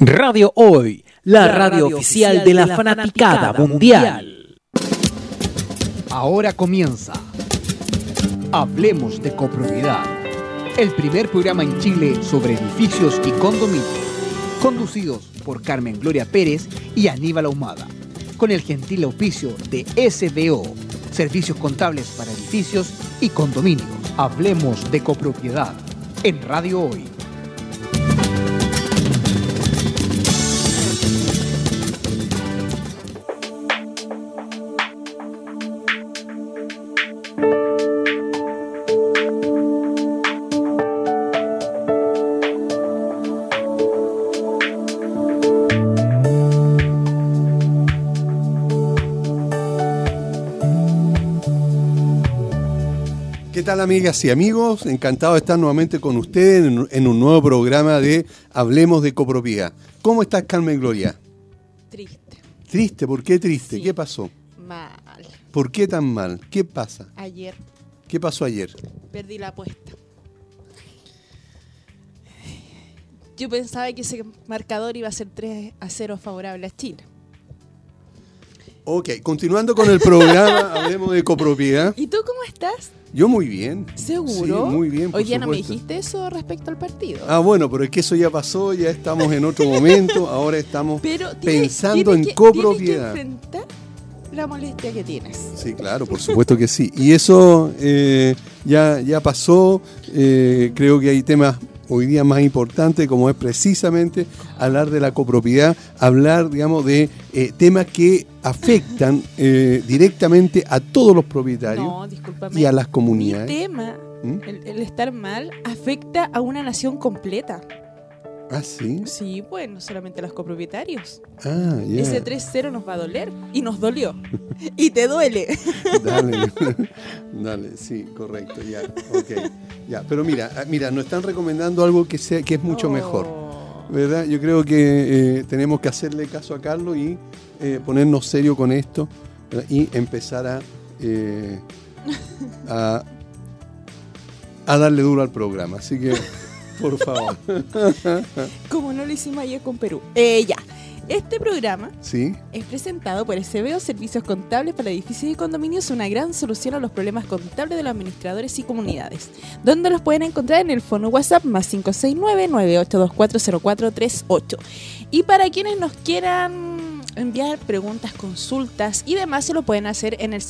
Radio Hoy, la, radio, oficial de la, fanaticada, mundial. Ahora comienza. Hablemos de copropiedad, el primer programa en Chile sobre edificios y condominios, conducidos por Carmen Gloria Pérez y Aníbal Ahumada, con el gentil auspicio de SBO, Servicios Contables para Edificios y Condominios. Hablemos de copropiedad. En Radio Hoy. Tal amigas y amigos? Encantado de estar nuevamente con ustedes en, un nuevo programa de Hablemos de Copropiedad. ¿Cómo estás, Carmen Gloria? Triste. ¿Triste? ¿Por qué triste? ¿Qué pasó? Mal. ¿Por qué tan mal? ¿Qué pasa? Ayer. ¿Qué pasó ayer? Perdí la apuesta. Yo pensaba que ese marcador iba a ser 3 a 0 favorable a Chile. Ok, continuando con el programa, hablemos de copropiedad. ¿Y tú cómo estás? Yo muy bien. ¿Seguro? Sí, muy bien. Hoy día no me dijiste eso respecto al partido. Ah, bueno, pero es que eso ya pasó, ya estamos en otro momento, ahora estamos pensando en copropiedad. Que enfrentar la molestia que tienes. Sí, claro, por supuesto que sí. Y eso eh, ya, ya pasó, eh, creo que hay temas hoy día más importante, como es precisamente hablar de la copropiedad, hablar, digamos, de eh, temas que afectan eh, directamente a todos los propietarios y a las comunidades. Mi tema, ¿Mm? el estar mal, afecta a una nación completa. ¿Ah, sí? Sí, pues, no solamente los copropietarios. Ah, ya. Ese 3-0 nos va a doler y nos dolió. y te duele. dale, dale, sí, correcto, ya, ok. Ya, pero mira, ah, mira, nos están recomendando algo que, sea, que es mucho mejor. Oh. ¿Verdad? Yo creo que eh, tenemos que hacerle caso a Carlos y eh, ponernos serio con esto y empezar a, eh, a, a darle duro al programa. Así que... Por favor. Como no lo hicimos ayer con Perú. Eh, ya. Este programa ¿Sí? es presentado por SBO Servicios Contables para Edificios y Condominios, una gran solución a los problemas contables de los administradores y comunidades, donde los pueden encontrar en el fono WhatsApp más 569-98240438. Y para quienes nos quieran enviar preguntas, consultas y demás, se lo pueden hacer en el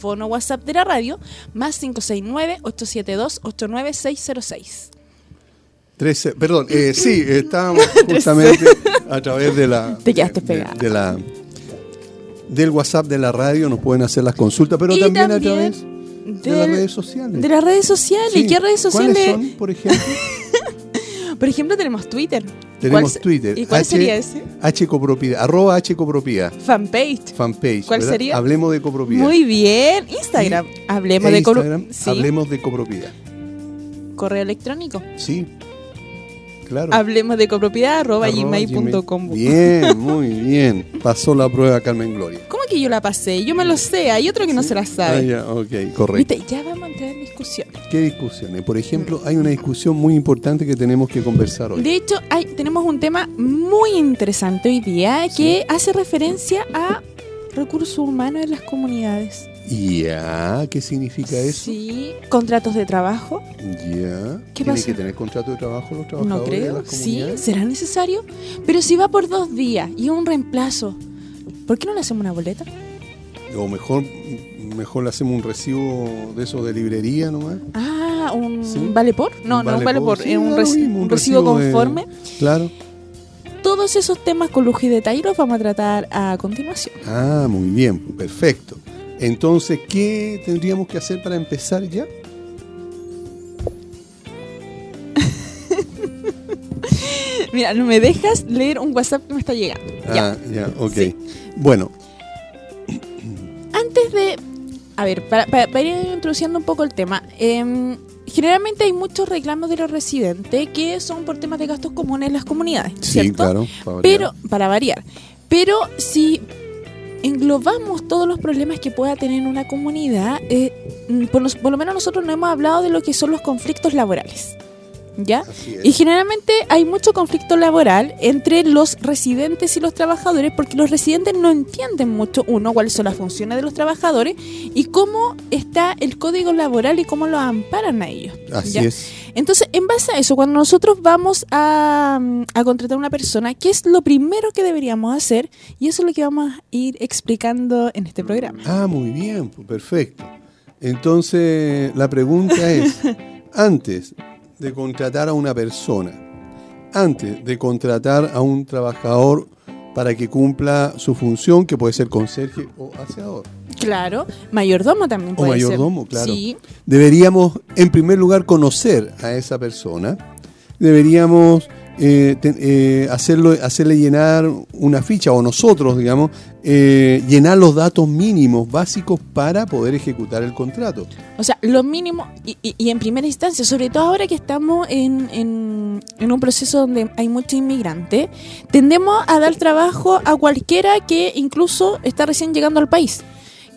fono WhatsApp de la radio más 569-872-89606 perdón, eh, sí, estábamos justamente a través de la. De, la del WhatsApp de la radio nos pueden hacer las consultas, pero también, a través de, las redes sociales. De las redes sociales. ¿Y ¿Qué redes sociales? ¿Cuáles son, por ejemplo? por ejemplo, tenemos Twitter. Tenemos Twitter. ¿Y cuál sería ese? H copropiedad, arroba H copropiedad. Fanpage. Fanpage. ¿Cuál sería? Hablemos de copropiedad. Muy bien. Instagram. Hablemos de copropiedad. Hablemos de copropiedad. Correo electrónico. Sí, Hablemos de copropiedad arroba gmail.com. Bien, muy bien. Pasó la prueba Carmen Gloria. ¿Cómo que yo la pasé? Yo me lo sé. Hay otro que no se la sabe. Ah, ya, ok, correcto. Ya vamos a entrar en discusiones. ¿Qué discusiones? Por ejemplo, hay una discusión muy importante que tenemos que conversar hoy. De hecho, hay, tenemos un tema muy interesante hoy día que hace referencia a recursos humanos en las comunidades. Ya, ¿qué significa eso? Sí, contratos de trabajo. Ya. ¿Qué ¿Tienen que tener contrato de trabajo los trabajadores? No creo. sí, será necesario. Pero si va por dos días y un reemplazo, ¿por qué no le hacemos una boleta? O mejor, mejor le hacemos un recibo de eso de librería nomás. Ah, un vale por. No, no un vale por, un, recibo, conforme. claro. Todos esos temas con lujo y detalle los vamos a tratar a continuación. Ah, muy bien, perfecto. Entonces, ¿qué tendríamos que hacer para empezar ya? Mira, no me dejas leer un WhatsApp que me está llegando. Ah, ya, ok. Bueno. Antes de... A ver, para, ir introduciendo un poco el tema. Em, generalmente hay muchos reclamos de los residentes que son por temas de gastos comunes en las comunidades. Sí, claro. Pero, para variar. Pero si englobamos todos los problemas que pueda tener una comunidad, eh, por, lo menos nosotros no hemos hablado de lo que son los conflictos laborales. ¿Ya? Y generalmente hay mucho conflicto laboral entre los residentes y los trabajadores porque los residentes no entienden mucho, uno, cuáles son las funciones de los trabajadores y cómo está el código laboral y cómo lo amparan a ellos. Así ¿ya? es. Entonces, en base a eso, cuando nosotros vamos a, mm, a contratar a una persona, ¿qué es lo primero que deberíamos hacer? Y eso es lo que vamos a ir explicando en este programa. Ah, muy bien, pues, perfecto. Entonces, la pregunta es, antes de contratar a una persona, antes de contratar a un trabajador para que cumpla su función, que puede ser conserje o aseador, Claro, mayordomo también o puede ser. mayordomo, claro, Sí, deberíamos, en primer lugar, conocer a esa persona, deberíamos eh, te- eh, hacerlo, hacerle llenar una ficha, o nosotros, digamos, eh, llenar los datos mínimos básicos para poder ejecutar el contrato. o sea, lo mínimo, y, y- y en primera instancia, sobre todo ahora que estamos en, en- en un proceso donde hay muchos inmigrantes, tendemos a dar trabajo a cualquiera que incluso está recién llegando al país.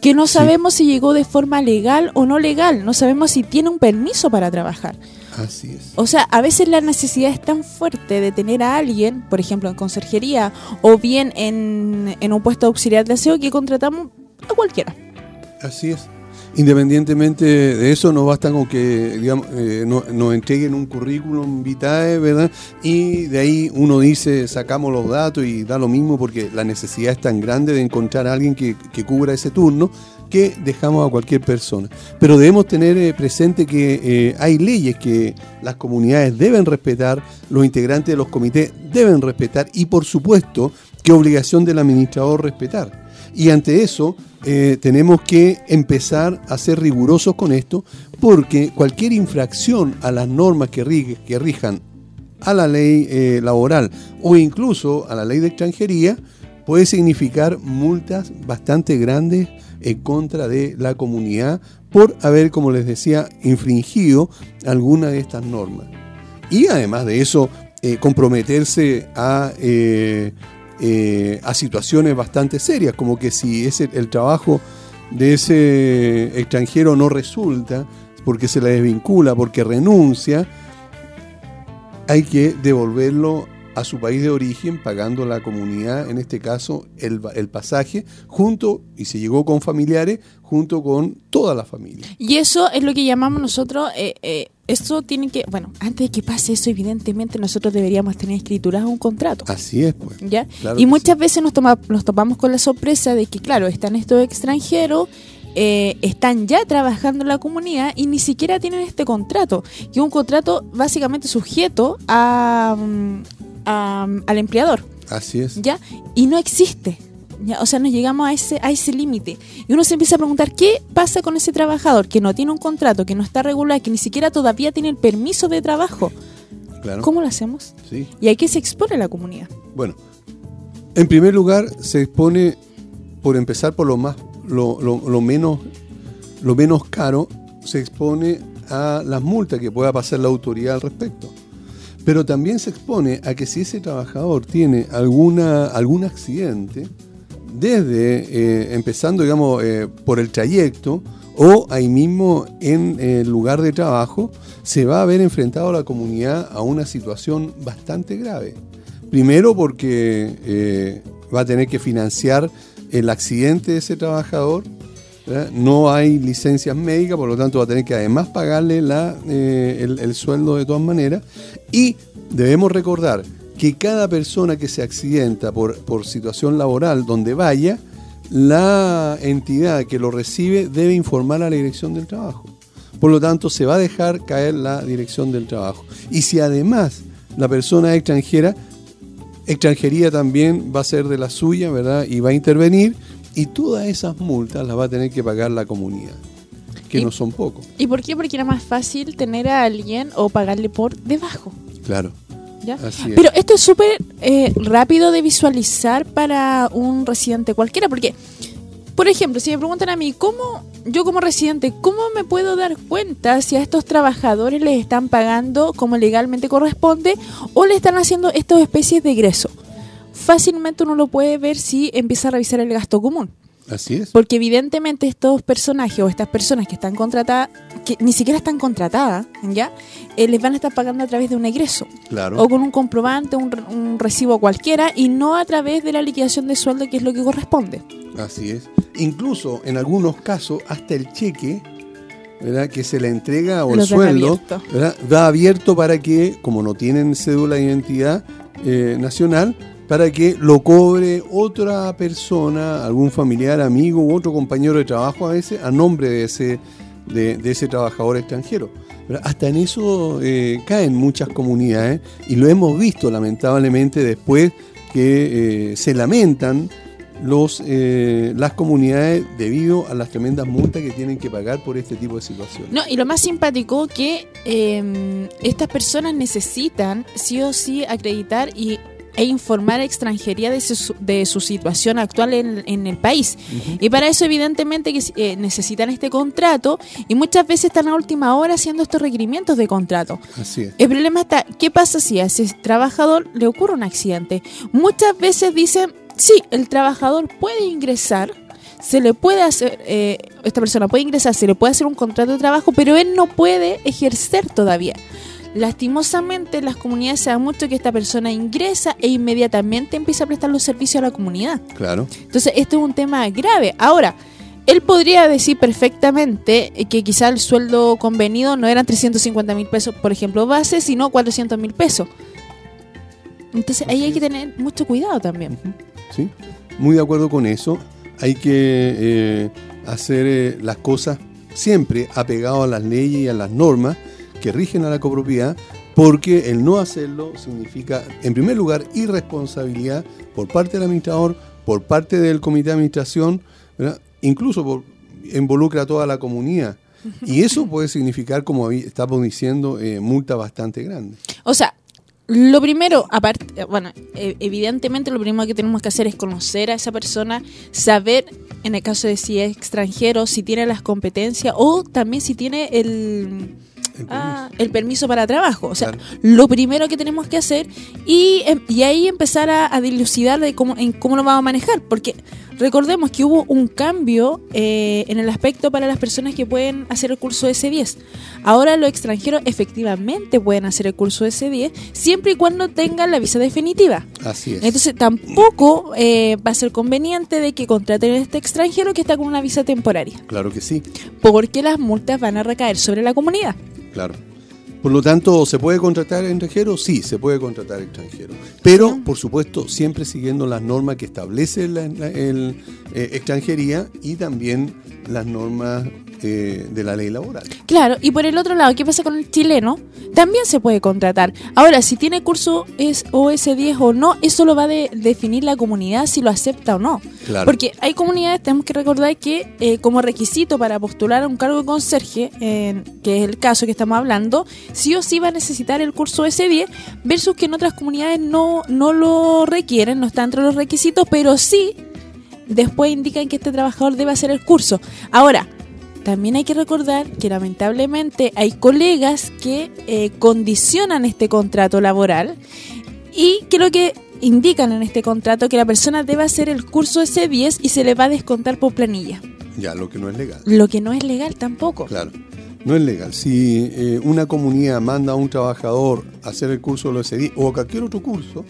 Que no Sí. sabemos si llegó de forma legal o no legal, no sabemos si tiene un permiso para trabajar. Así es. O sea, a veces la necesidad es tan fuerte de tener a alguien, por ejemplo, en conserjería o bien en, en un puesto de auxiliar de aseo, que contratamos a cualquiera. Así es. Independientemente de eso, no basta con que digamos, eh, no- nos entreguen un currículum vitae, ¿verdad? Y de ahí uno dice, sacamos los datos y da lo mismo porque la necesidad es tan grande de encontrar a alguien que, que cubra ese turno que dejamos a cualquier persona. Pero debemos tener eh, presente que eh, hay leyes que las comunidades deben respetar, los integrantes de los comités deben respetar y por supuesto que obligación del administrador respetar. Y ante eso eh, tenemos que empezar a ser rigurosos con esto porque cualquier infracción a las normas que, rijan a la ley laboral o incluso a la ley de extranjería puede significar multas bastante grandes en contra de la comunidad por haber, como les decía, infringido alguna de estas normas. Y además de eso, eh, comprometerse a, eh, eh, a situaciones bastante serias, como que si ese, el trabajo de ese extranjero no resulta, porque se le desvincula, porque renuncia, hay que devolverlo a su país de origen pagando la comunidad, en este caso, el, el pasaje, junto, y si llegó con familiares, junto con toda la familia. Y eso es lo que llamamos nosotros, eh, eh, esto tiene que, bueno, antes de que pase eso, evidentemente nosotros deberíamos tener escriturado un contrato. Así es, pues. ¿Ya? Claro y muchas veces nos, toma- nos topamos con la sorpresa de que, claro, están estos extranjeros, eh, están ya trabajando en la comunidad y ni siquiera tienen este contrato, que es un contrato básicamente sujeto a, mm, a- al empleador, Así es. ¿ya? Y no existe. ¿ya? O sea, nos llegamos a ese, a ese límite. Y uno se empieza a preguntar, ¿qué pasa con ese trabajador que no tiene un contrato, que no está regular, que ni siquiera todavía tiene el permiso de trabajo? Claro. ¿Cómo lo hacemos? Sí. Y aquí se expone la comunidad. Bueno, en primer lugar se expone, por empezar por lo más, lo, lo- lo menos, lo menos caro, se expone a las multas que pueda pasar la autoridad al respecto. Pero también se expone a que si ese trabajador tiene alguna, algún accidente, desde eh, empezando, digamos, eh, por el trayecto o ahí mismo en el lugar de trabajo, se va a ver enfrentado la comunidad a una situación bastante grave. Primero porque eh, va a tener que financiar el accidente de ese trabajador, ¿verdad? no hay licencias médicas, por lo tanto va a tener que además pagarle la, eh, el, el sueldo de todas maneras. Y debemos recordar que cada persona que se accidenta por, por situación laboral donde vaya, la entidad que lo recibe debe informar a la dirección del trabajo. Por lo tanto, se va a dejar caer la dirección del trabajo. Y si además la persona es extranjera, extranjería también va a ser de la suya, ¿verdad? Y va a intervenir y todas esas multas las va a tener que pagar la comunidad, que no son pocos. ¿Y por qué? Porque era más fácil tener a alguien o pagarle por debajo. Claro, ¿ya? así es. Pero esto es súper eh, rápido de visualizar para un residente cualquiera, porque, por ejemplo, si me preguntan a mí, ¿cómo yo como residente, cómo me puedo dar cuenta si a estos trabajadores les están pagando como legalmente corresponde o le están haciendo estas especies de egreso? Fácilmente uno lo puede ver si empieza a revisar el gasto común. Así es. Porque evidentemente estos personajes o estas personas que están contratadas, que ni siquiera están contratadas, ¿ya? Eh, les van a estar pagando a través de un egreso. Claro. O con un comprobante, un, un recibo cualquiera, y no a través de la liquidación de sueldo, que es lo que corresponde. Así es. Incluso en algunos casos, hasta el cheque, ¿verdad? Que se le entrega o el sueldo, abierto. ¿verdad? Va abierto para que, como no tienen cédula de identidad eh, nacional, para que lo cobre otra persona, algún familiar, amigo u otro compañero de trabajo a veces, a nombre de ese, de, ese trabajador extranjero. ¿verdad? Hasta en eso eh, caen muchas comunidades y lo hemos visto lamentablemente después que eh, se lamentan los, eh, las comunidades debido a las tremendas multas que tienen que pagar por este tipo de situaciones. No, y lo más simpático que eh, estas personas necesitan sí o sí acreditar y, e informar a extranjería de su, de su situación actual en, en el país. Y para eso evidentemente que eh, necesitan este contrato y muchas veces están a última hora haciendo estos requerimientos de contrato. Así es. El problema está, ¿qué pasa si a ese trabajador le ocurre un accidente? Muchas veces dicen, sí, el trabajador puede ingresar, se le puede hacer, eh, esta persona puede ingresar, se le puede hacer un contrato de trabajo, pero él no puede ejercer todavía. Lastimosamente en las comunidades se da mucho que esta persona ingresa e inmediatamente empieza a prestar los servicios a la comunidad. Claro. Entonces, esto es un tema grave. Ahora, él podría decir perfectamente que quizá el sueldo convenido no eran 350 mil pesos, por ejemplo, base, sino 400 mil pesos. Entonces, ahí hay que tener mucho cuidado también. ¿sí? Muy de acuerdo con eso. Hay que eh, hacer eh, las cosas siempre apegado a las leyes y a las normas que rigen a la copropiedad, porque el no hacerlo significa, en primer lugar, irresponsabilidad por parte del administrador, por parte del comité de administración, ¿verdad? incluso por, involucra a toda la comunidad. Y eso puede significar, como estamos diciendo, eh, multa bastante grande. O sea, lo primero, aparte, eh, bueno, eh, evidentemente lo primero que tenemos que hacer es conocer a esa persona, saber, en el caso de si es extranjero, si tiene las competencias o también si tiene el, El ah, el permiso para trabajo. O sea, Claro. lo primero que tenemos que hacer y, em, y ahí empezar a, a dilucidar de cómo, en cómo lo vamos a manejar. Porque recordemos que hubo un cambio eh, en el aspecto para las personas que pueden hacer el curso S10. Ahora los extranjeros efectivamente pueden hacer el curso S10 siempre y cuando tengan la visa definitiva. Así es. Entonces tampoco eh, va a ser conveniente de que contraten a este extranjero que está con una visa temporaria. claro que sí. Porque las multas van a recaer sobre la comunidad. Claro. Por lo tanto, ¿se puede contratar extranjero? Sí, se puede contratar extranjero. Pero, por supuesto, siempre siguiendo las normas que establece la, la- el, eh, extranjería y también las normas eh, de la ley laboral. Claro, y por el otro lado, ¿qué pasa con el chileno? También se puede contratar. Ahora, si tiene curso es OS10 o no, eso lo va a de- definir la comunidad si lo acepta o no. Claro. Porque hay comunidades, tenemos que recordar que eh, como requisito para postular a un cargo de conserje, en- que es el caso que estamos hablando, sí o sí va a necesitar el curso S10, versus que en otras comunidades no, no lo requieren, no está entre los requisitos, pero sí después indican que este trabajador debe hacer el curso. Ahora, también hay que recordar que lamentablemente hay colegas que eh, condicionan este contrato laboral y que lo que indican en este contrato que la persona debe hacer el curso S10 y se le va a descontar por planilla, Ya, lo que no es legal. lo que no es legal tampoco. Claro. No es legal. Si eh, una comunidad manda a un trabajador a hacer el curso de los SDI o cualquier otro curso,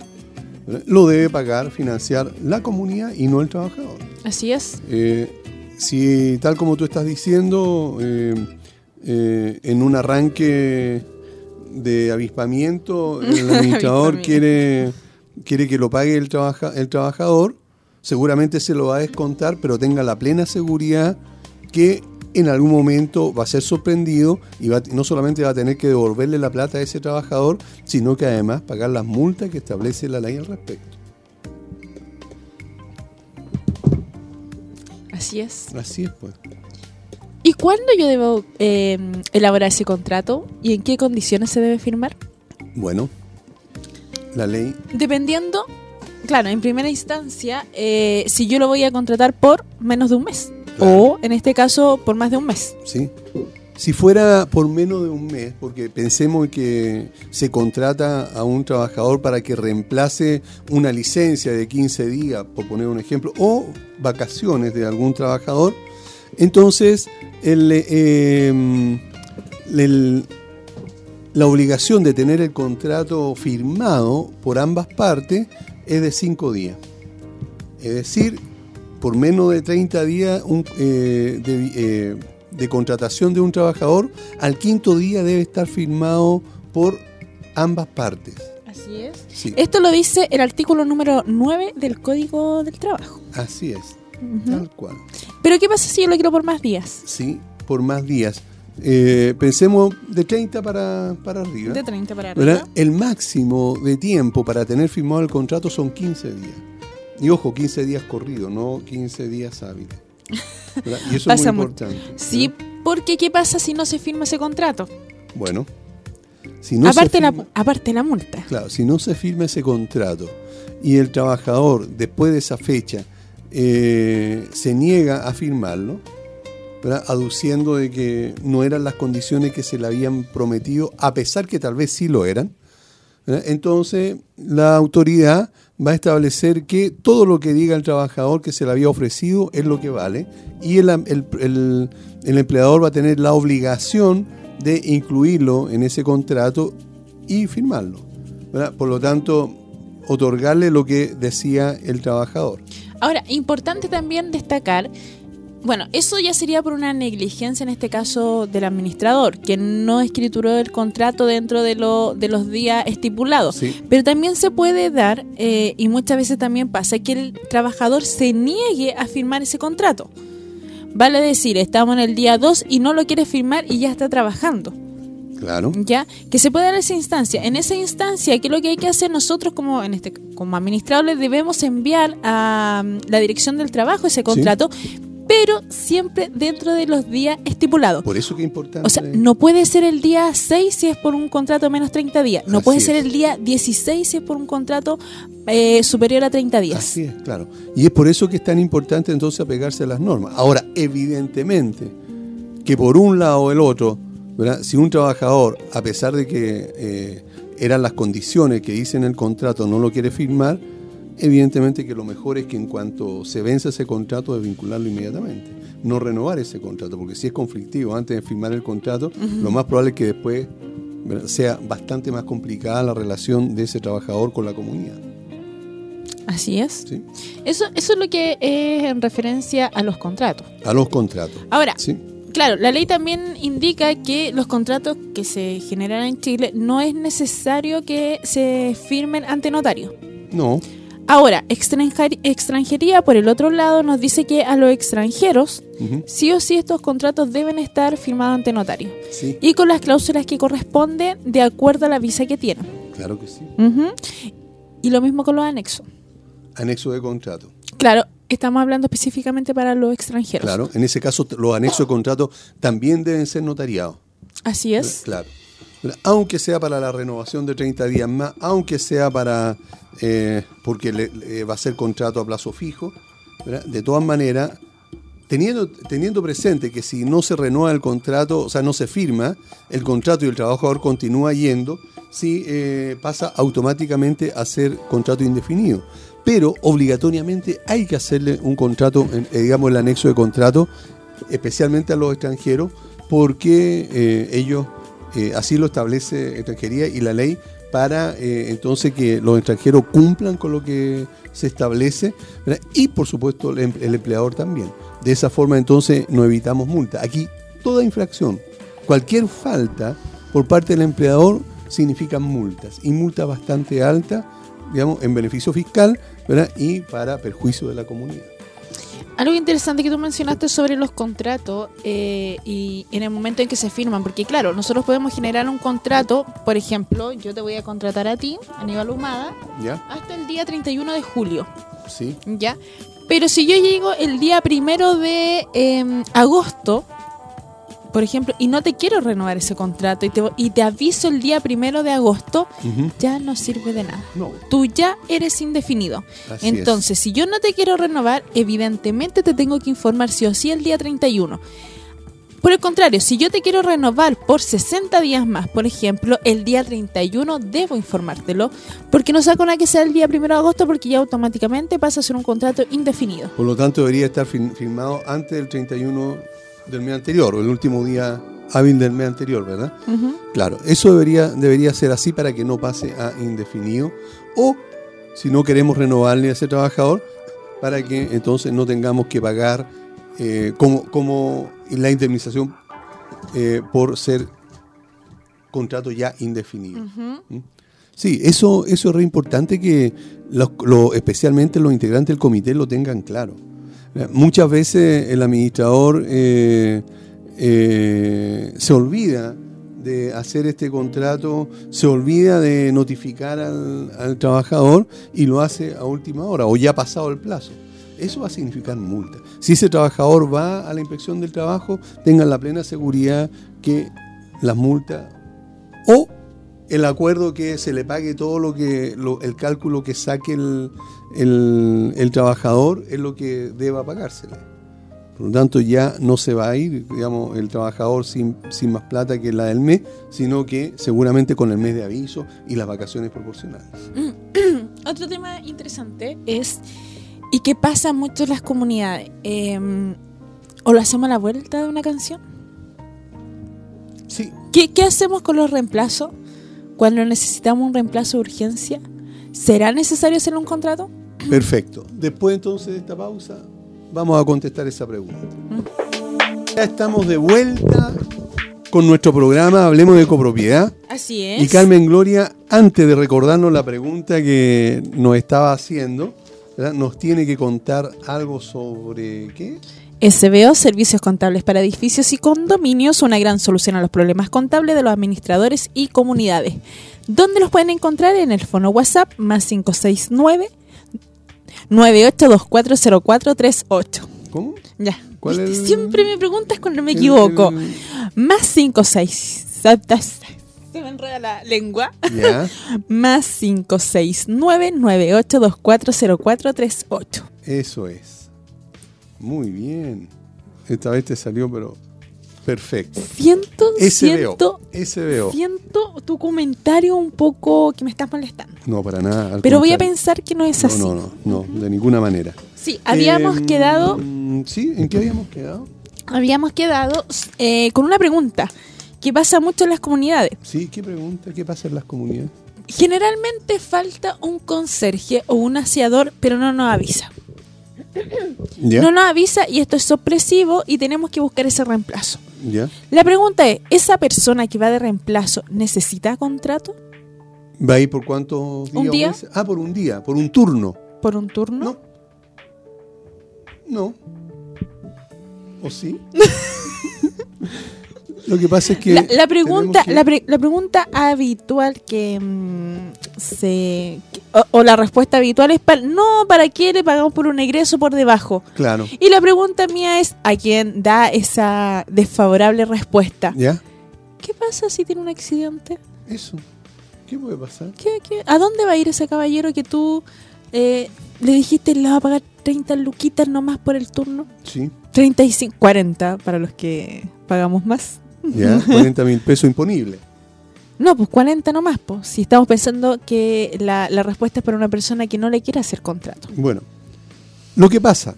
lo debe pagar, financiar la comunidad y no el trabajador. Así es. Eh, si tal como tú estás diciendo, eh, eh, en un arranque de avispamiento, el administrador quiere, quiere que lo pague el, trabaja- el trabajador, seguramente se lo va a descontar, pero tenga la plena seguridad que en algún momento va a ser sorprendido y va- no solamente va a tener que devolverle la plata a ese trabajador, sino que además pagar las multas que establece la ley al respecto. Así es. Así es, pues. ¿Y cuándo yo debo eh, elaborar ese contrato y en qué condiciones se debe firmar? Bueno, la ley Dependiendo, claro, en primera instancia, eh, si yo lo voy a contratar por menos de un mes. Claro. O, en este caso, por más de un mes. Sí, Si fuera por menos de un mes, porque pensemos que se contrata a un trabajador para que reemplace una licencia de 15 días, por poner un ejemplo, o vacaciones de algún trabajador, entonces el- la obligación de tener el contrato firmado por ambas partes es de 5 días. Es decir, por menos de 30 días un, eh, de, eh, de contratación de un trabajador, al quinto día debe estar firmado por ambas partes. Así es. Sí, Esto lo dice el artículo número 9 del Código del Trabajo. así es, tal cual. Pero ¿qué pasa si yo lo quiero por más días? Sí, por más días. Eh, pensemos de 30 para, para arriba. De 30 para arriba. ¿verdad? El máximo de tiempo para tener firmado el contrato son 15 días. Y ojo, 15 días corridos, no 15 días hábiles. ¿Verdad? Y eso Pasa es muy importante. Sí, ¿verdad? porque ¿qué pasa si no se firma ese contrato? Bueno, si no, se aparte, la, aparte la multa. claro, si no se firma ese contrato y el trabajador después de esa fecha eh, se niega a firmarlo, ¿verdad? aduciendo de que no eran las condiciones que se le habían prometido, a pesar que tal vez sí lo eran, ¿verdad? entonces la autoridad va a establecer que todo lo que diga el trabajador que se le había ofrecido es lo que vale y el, el- el- empleador va a tener la obligación de incluirlo en ese contrato y firmarlo. Por lo tanto, otorgarle lo que decía el trabajador. Ahora, importante también destacar, bueno, eso ya sería por una negligencia en este caso del administrador, que no escrituró el contrato dentro de, lo, de los días estipulados. Sí. Pero también se puede dar, eh, y muchas veces también pasa, que el trabajador se niegue a firmar ese contrato. Vale decir, estamos en el día 2 y no lo quiere firmar y ya está trabajando. Claro. ¿ya? Que se puede dar esa instancia. En esa instancia, ¿qué es lo que hay que hacer nosotros como en este como administradores? Debemos enviar a mm, la dirección del trabajo ese contrato, pero siempre dentro de los días estipulados. Por eso que es importante. O sea, no puede ser el día 6 si es por un contrato de menos 30 días. No Así puede ser es. el día 16 si es por un contrato eh, superior a 30 días. Así es, claro. Y es por eso que es tan importante entonces apegarse a las normas. Ahora, evidentemente, que por un lado o el otro, ¿verdad? si un trabajador, a pesar de que eh, eran las condiciones que dice en el contrato, no lo quiere firmar, evidentemente que lo mejor es que en cuanto se vence ese contrato, de vincularlo inmediatamente. No renovar ese contrato, porque si es conflictivo antes de firmar el contrato, lo más probable es que después sea bastante más complicada la relación de ese trabajador con la comunidad. Así es. ¿sí? Eso, eso es lo que es en referencia a los contratos. A los contratos. Ahora, ¿sí? Claro, la ley también indica que los contratos que se generan en Chile no es necesario que se firmen ante notario. No, Ahora, extranjer- extranjería, por el otro lado, nos dice que a los extranjeros, sí o sí, estos contratos deben estar firmados ante notario. sí, Y con las cláusulas que corresponden de acuerdo a la visa que tienen. claro que sí. Y lo mismo con los anexos. Anexo de contrato. Claro, estamos hablando específicamente para los extranjeros. Claro, en ese caso los anexos de contrato también deben ser notariados. Así es. Claro. Aunque sea para la renovación de 30 días más, aunque sea para, eh, porque va a ser contrato a plazo fijo, de todas maneras, teniendo, teniendo presente que si no se renueva el contrato, o sea, no se firma, el contrato y el trabajador continúa yendo, sí eh, pasa automáticamente a ser contrato indefinido. Pero obligatoriamente hay que hacerle un contrato, eh, digamos, el anexo de contrato, especialmente a los extranjeros, porque ellos, eh, así lo establece extranjería y la ley, para eh, entonces que los extranjeros cumplan con lo que se establece y por supuesto el, em- el empleador también. De esa forma entonces no evitamos multa. Aquí toda infracción, cualquier falta por parte del empleador significan multas y multas bastante altas, digamos, en beneficio fiscal y para perjuicio de la comunidad. Algo interesante que tú mencionaste sobre los contratos eh, y en el momento en que se firman, porque claro, nosotros podemos generar un contrato, por ejemplo, yo te voy a contratar a ti, Aníbal Humada, ¿Ya? hasta el día 31 de julio, Sí. ¿ya? Pero si yo llego el día primero de em, agosto, por ejemplo, y no te quiero renovar ese contrato y te, y te aviso el día primero de agosto, ya no sirve de nada. No. Tú ya eres indefinido. Así es. Entonces, si yo no te quiero renovar, evidentemente te tengo que informar sí o sí el día 31. por el contrario, si yo te quiero renovar por 60 días más, por ejemplo, el día 31 debo informártelo, porque no saco nada que sea el día 1 de agosto, porque ya automáticamente pasa a ser un contrato indefinido. Por lo tanto, debería estar firmado antes del 31 del mes anterior, o el último día hábil del mes anterior, ¿verdad? Claro, eso debería, debería ser así para que no pase a indefinido. O si no queremos renovarle a ese trabajador, para que entonces no tengamos que pagar eh, como, como la indemnización eh, por ser contrato ya indefinido. ¿Mm? Sí, eso, eso es re importante que los- lo- especialmente los integrantes del comité lo tengan claro. Muchas veces el administrador eh, eh, se olvida de hacer este contrato, se olvida de notificar al, trabajador y lo hace a última hora o ya ha pasado el plazo. Eso va a significar multa. Si ese trabajador va a la inspección del trabajo, tengan la plena seguridad que las multas o el acuerdo que se le pague todo lo que el cálculo que saque el, el- el trabajador es lo que deba pagársele. Por lo tanto, ya no se va a ir, digamos, el trabajador sin, sin más plata que la del mes, sino que seguramente con el mes de aviso y las vacaciones proporcionales. Otro tema interesante es, ¿y qué pasa mucho en las comunidades? Eh, ¿O lo hacemos a la vuelta de una canción? Sí, ¿Qué, qué hacemos con los reemplazos? Cuando necesitamos un reemplazo de urgencia, ¿será necesario hacer un contrato? Perfecto. Después entonces de esta pausa, vamos a contestar esa pregunta. Ya estamos de vuelta con nuestro programa Hablemos de Copropiedad. Así es. Y Carmen Gloria, antes de recordarnos la pregunta que nos estaba haciendo, ¿verdad? nos tiene que contar algo sobre qué. SBO, Servicios Contables para Edificios y Condominios, una gran solución a los problemas contables de los administradores y comunidades. ¿Dónde los pueden encontrar? En el fono WhatsApp más 569 98240438. ¿Cómo? Ya. ¿Cuál Viste, es el- Siempre me preguntas cuando me equivoco. el- Más 56. Se me enreda la lengua. ya, Más 569 98240438. eso es. Muy bien. Esta vez te salió, pero perfecto. Siento, siento, siento tu comentario un poco que me estás molestando. No, para nada. Pero voy a pensar que no es No, así. no, no, no, de ninguna manera. Sí, habíamos Eh, quedado, Sí, ¿en qué habíamos quedado? habíamos quedado eh, con una pregunta que pasa mucho en las comunidades. Sí, ¿qué pregunta? ¿Qué pasa en las comunidades? Generalmente falta un conserje o un aseador, pero no nos avisa. ¿Ya? No nos avisa y esto es sorpresivo y tenemos que buscar ese reemplazo. ¿Ya? La pregunta es, ¿esa persona que va de reemplazo necesita contrato ¿Va a ir por cuántos días? ¿Un día? Ah, por un día, por un turno. por un turno? No. No. ¿O sí? Lo que pasa es que. La, la pregunta, que- la, pre- la pregunta habitual que mm, se que- o, o la respuesta habitual es para, no, ¿para qué le pagamos por un egreso por debajo? Claro. Y la pregunta mía es a quien da esa desfavorable respuesta. ¿Ya? ¿Qué pasa si tiene un accidente? Eso. ¿Qué puede pasar? ¿Qué, qué- a dónde va a ir ese caballero que tú eh, le dijiste le va a pagar 30 luquitas nomás por el turno? Sí. 35, 40 para los que pagamos más. ¿Ya? 40 mil pesos imponibles. No, pues 40 nomás, pues. Si estamos pensando que la, la respuesta es para una persona que no le quiere hacer contrato. Bueno. Lo que pasa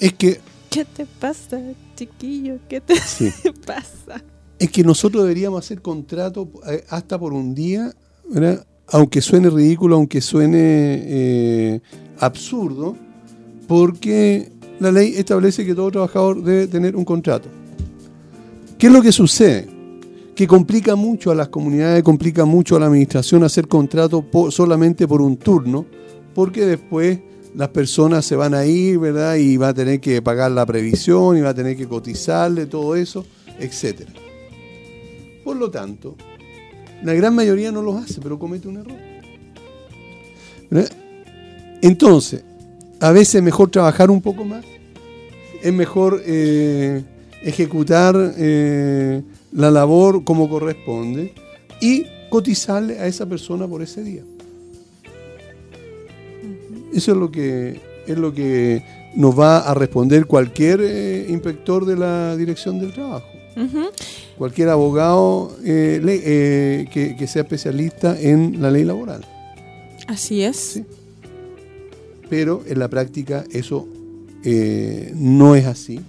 es que. ¿Qué te pasa, chiquillo? ¿Qué te Sí. pasa? Es que nosotros deberíamos hacer contrato eh, hasta por un día, ¿verdad? aunque suene ridículo, aunque suene eh, absurdo, porque la ley establece que todo trabajador debe tener un contrato. ¿Qué es lo que sucede? Que complica mucho a las comunidades, complica mucho a la administración hacer contrato solamente por un turno, porque después las personas se van a ir, ¿verdad? Y va a tener que pagar la previsión, y va a tener que cotizarle, todo eso, etcétera. Por lo tanto, la gran mayoría no los hace, pero comete un error. ¿Verdad? Entonces, a veces es mejor trabajar un poco más, es mejor eh, ejecutar eh, la labor como corresponde y cotizarle a esa persona por ese día. Eso es lo que es lo que nos va a responder cualquier eh, inspector de la dirección del trabajo. Cualquier abogado eh, le- eh, que, que sea especialista en la ley laboral. Así es. Sí. Pero en la práctica eso no es así.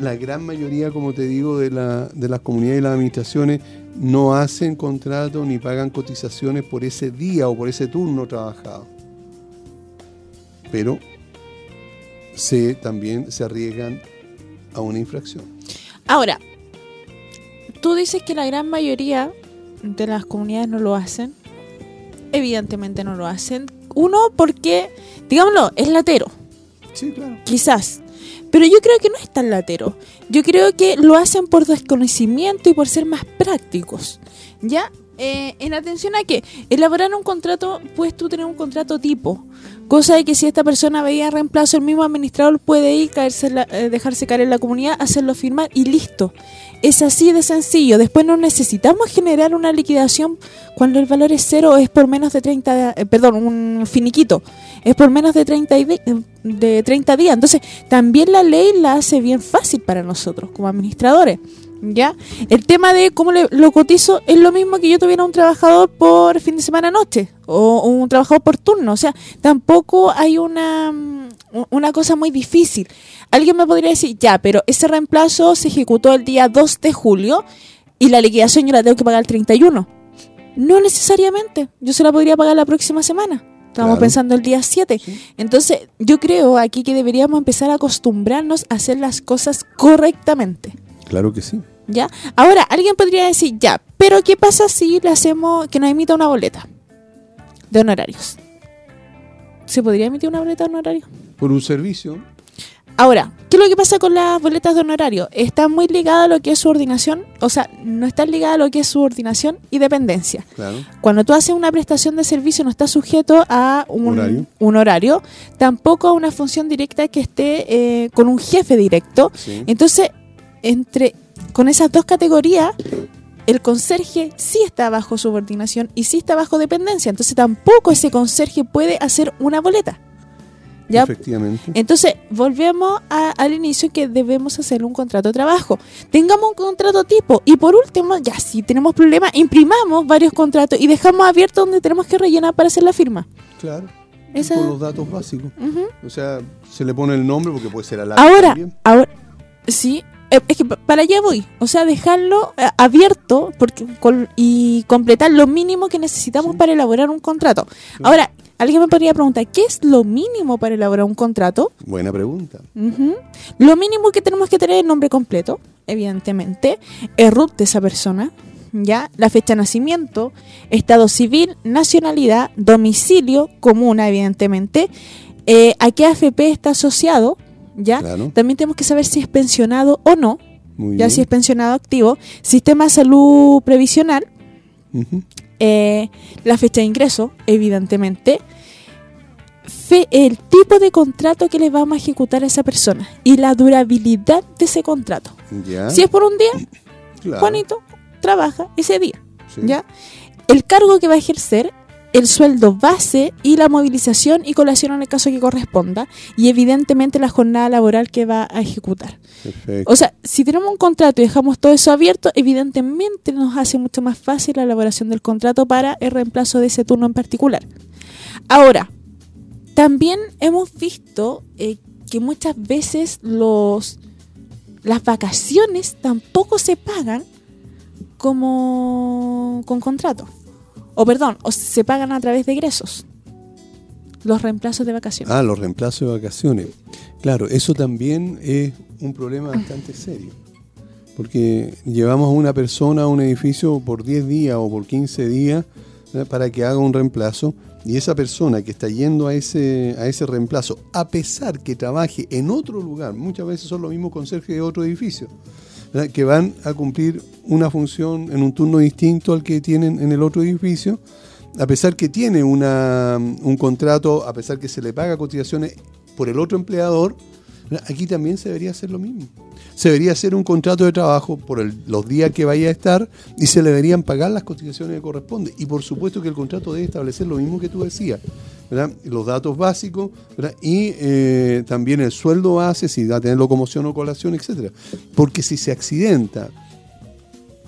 La gran mayoría, como te digo, de, la- de las comunidades y las administraciones no hacen contrato ni pagan cotizaciones por ese día o por ese turno trabajado. Pero se, también se arriesgan a una infracción. Ahora, tú dices que la gran mayoría de las comunidades no lo hacen. Evidentemente no lo hacen. Uno, porque, digámoslo, es latero, Sí, claro. quizás. Pero yo creo que no es tan latero. Yo creo que lo hacen por desconocimiento y por ser más prácticos. ¿Ya? Eh, en atención a que elaborar un contrato, puedes tú tener un contrato tipo. Cosa de que si esta persona veía reemplazo, el mismo administrador puede ir, caerse la- eh, dejarse caer en la comunidad, hacerlo firmar y listo. Es así de sencillo. Después no necesitamos generar una liquidación cuando el valor es cero es por menos de 30, eh, perdón, un finiquito. Es por menos de 30, y de, de 30 días. Entonces, también la ley la hace bien fácil para nosotros como administradores. ¿Ya? El tema de cómo le- lo cotizo es lo mismo que yo tuviera un trabajador por fin de semana noche o un trabajador por turno. O sea, tampoco hay una, mm, una cosa muy difícil. Alguien me podría decir, ya, pero ese reemplazo se ejecutó el día 2 de julio y la liquidación yo la tengo que pagar el 31. No necesariamente. Yo se la podría pagar la próxima semana. Estamos Claro. pensando el día 7. Entonces, yo creo aquí que deberíamos empezar a acostumbrarnos a hacer las cosas correctamente. Claro que sí. ¿Ya? Ahora, alguien podría decir, ya, pero ¿qué pasa si le hacemos que nos emita una boleta de honorarios? ¿Se podría emitir una boleta de honorarios? Por un servicio, Ahora, ¿qué es lo que pasa con las boletas de honorario? Está muy ligada a lo que es subordinación, o sea, no está ligada a lo que es subordinación y dependencia. claro. Cuando tú haces una prestación de servicio no está sujeto a un Horario. un horario, tampoco a una función directa que esté eh, con un jefe directo. Sí. Entonces, entre con esas dos categorías, el conserje sí está bajo subordinación y sí está bajo dependencia. Entonces, tampoco ese conserje puede hacer una boleta. ¿Ya? Efectivamente. Entonces, volvemos a- al inicio que debemos hacer un contrato de trabajo. Tengamos un contrato tipo y por último, ya si tenemos problemas, imprimamos varios contratos y dejamos abierto donde tenemos que rellenar para hacer la firma. Claro. Esa- Con los datos básicos. O sea, se le pone el nombre porque puede ser a la Ahora, también. ahora, sí, eh, es que pa- para allá voy. O sea, dejarlo eh, abierto porque y completar lo mínimo que necesitamos Sí. para elaborar un contrato. Ahora, alguien me podría preguntar, ¿qué es lo mínimo para elaborar un contrato? Buena pregunta. Lo mínimo que tenemos que tener es el nombre completo, evidentemente, el RUT de esa persona, ya, la fecha de nacimiento, estado civil, nacionalidad, domicilio, comuna, evidentemente, eh, a qué AFP está asociado, ya. Claro. También tenemos que saber si es pensionado o no, Muy ya bien. si es pensionado activo, sistema de salud previsional. Eh, la fecha de ingreso, evidentemente, fe- el tipo de contrato que le vamos a ejecutar a esa persona y la durabilidad de ese contrato. Ya. Si es por un día, claro. Juanito trabaja ese día, Sí. ¿ya? El cargo que va a ejercer, el sueldo base y la movilización y colación en el caso que corresponda y evidentemente la jornada laboral que va a ejecutar. Perfecto. O sea, si tenemos un contrato y dejamos todo eso abierto, evidentemente nos hace mucho más fácil la elaboración del contrato para el reemplazo de ese turno en particular. Ahora, también hemos visto eh, que muchas veces los las vacaciones tampoco se pagan como con contrato. O perdón, o se pagan a través de egresos. Los reemplazos de vacaciones. Ah, los reemplazos de vacaciones. Claro, eso también es un problema bastante serio. Porque llevamos a una persona a un edificio por 10 días o por 15 días para que haga un reemplazo y esa persona que está yendo a ese, a ese reemplazo, a pesar que trabaje en otro lugar, muchas veces son los mismos conserjes de otro edificio, que van a cumplir una función en un turno distinto al que tienen en el otro edificio, a pesar que tiene una, un contrato, a pesar que se le paga cotizaciones por el otro empleador, Aquí también se debería hacer lo mismo. Se debería hacer un contrato de trabajo por los días que vaya a estar y se le deberían pagar las cotizaciones que corresponden. Y por supuesto que el contrato debe establecer lo mismo que tú decías, los datos básicos y eh, también el sueldo base, si va a tener locomoción o colación, etcétera. Porque si se accidenta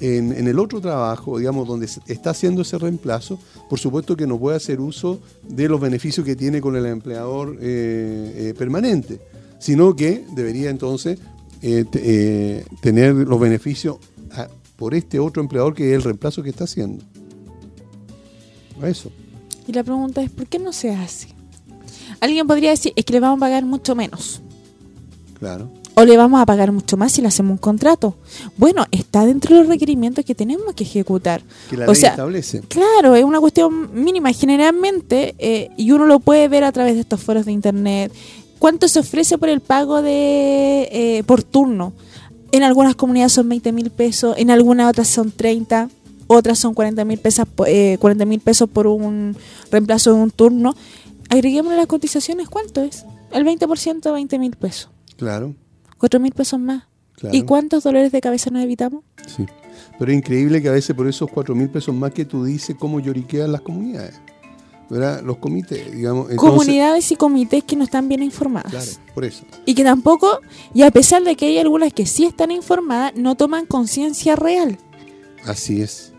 en, el otro trabajo, digamos, donde está haciendo ese reemplazo, por supuesto que no puede hacer uso de los beneficios que tiene con el empleador eh, eh, permanente, sino que debería entonces eh, eh, tener los beneficios a- por este otro empleador que es el reemplazo que está haciendo. Eso, Y la pregunta es, ¿por qué no se hace? Alguien podría decir, es que le vamos a pagar mucho menos. claro. O le vamos a pagar mucho más si le hacemos un contrato. Bueno, está dentro de los requerimientos que tenemos que ejecutar. Que la O ley sea, establece. Claro, es una cuestión mínima. Generalmente, eh, y uno lo puede ver a través de estos foros de internet, cuánto se ofrece por el pago de eh, por turno. En algunas comunidades son 20 mil pesos, en algunas otras son 30, otras son 40 mil pesos, eh, 40 mil pesos por un reemplazo de un turno. Agreguémosle las cotizaciones, ¿cuánto es? El 20%, 20 mil pesos. Claro, 4 mil pesos más. claro. ¿Y cuántos dolores de cabeza nos evitamos? Sí. Pero es increíble que a veces por esos cuatro mil pesos más que tú dices cómo lloriquean las comunidades. ¿Verdad? Los comités, digamos. entonces- Comunidades y comités que no están bien informadas. Claro, por eso. Y que tampoco, y a pesar de que hay algunas que sí están informadas, no toman conciencia real. Así es.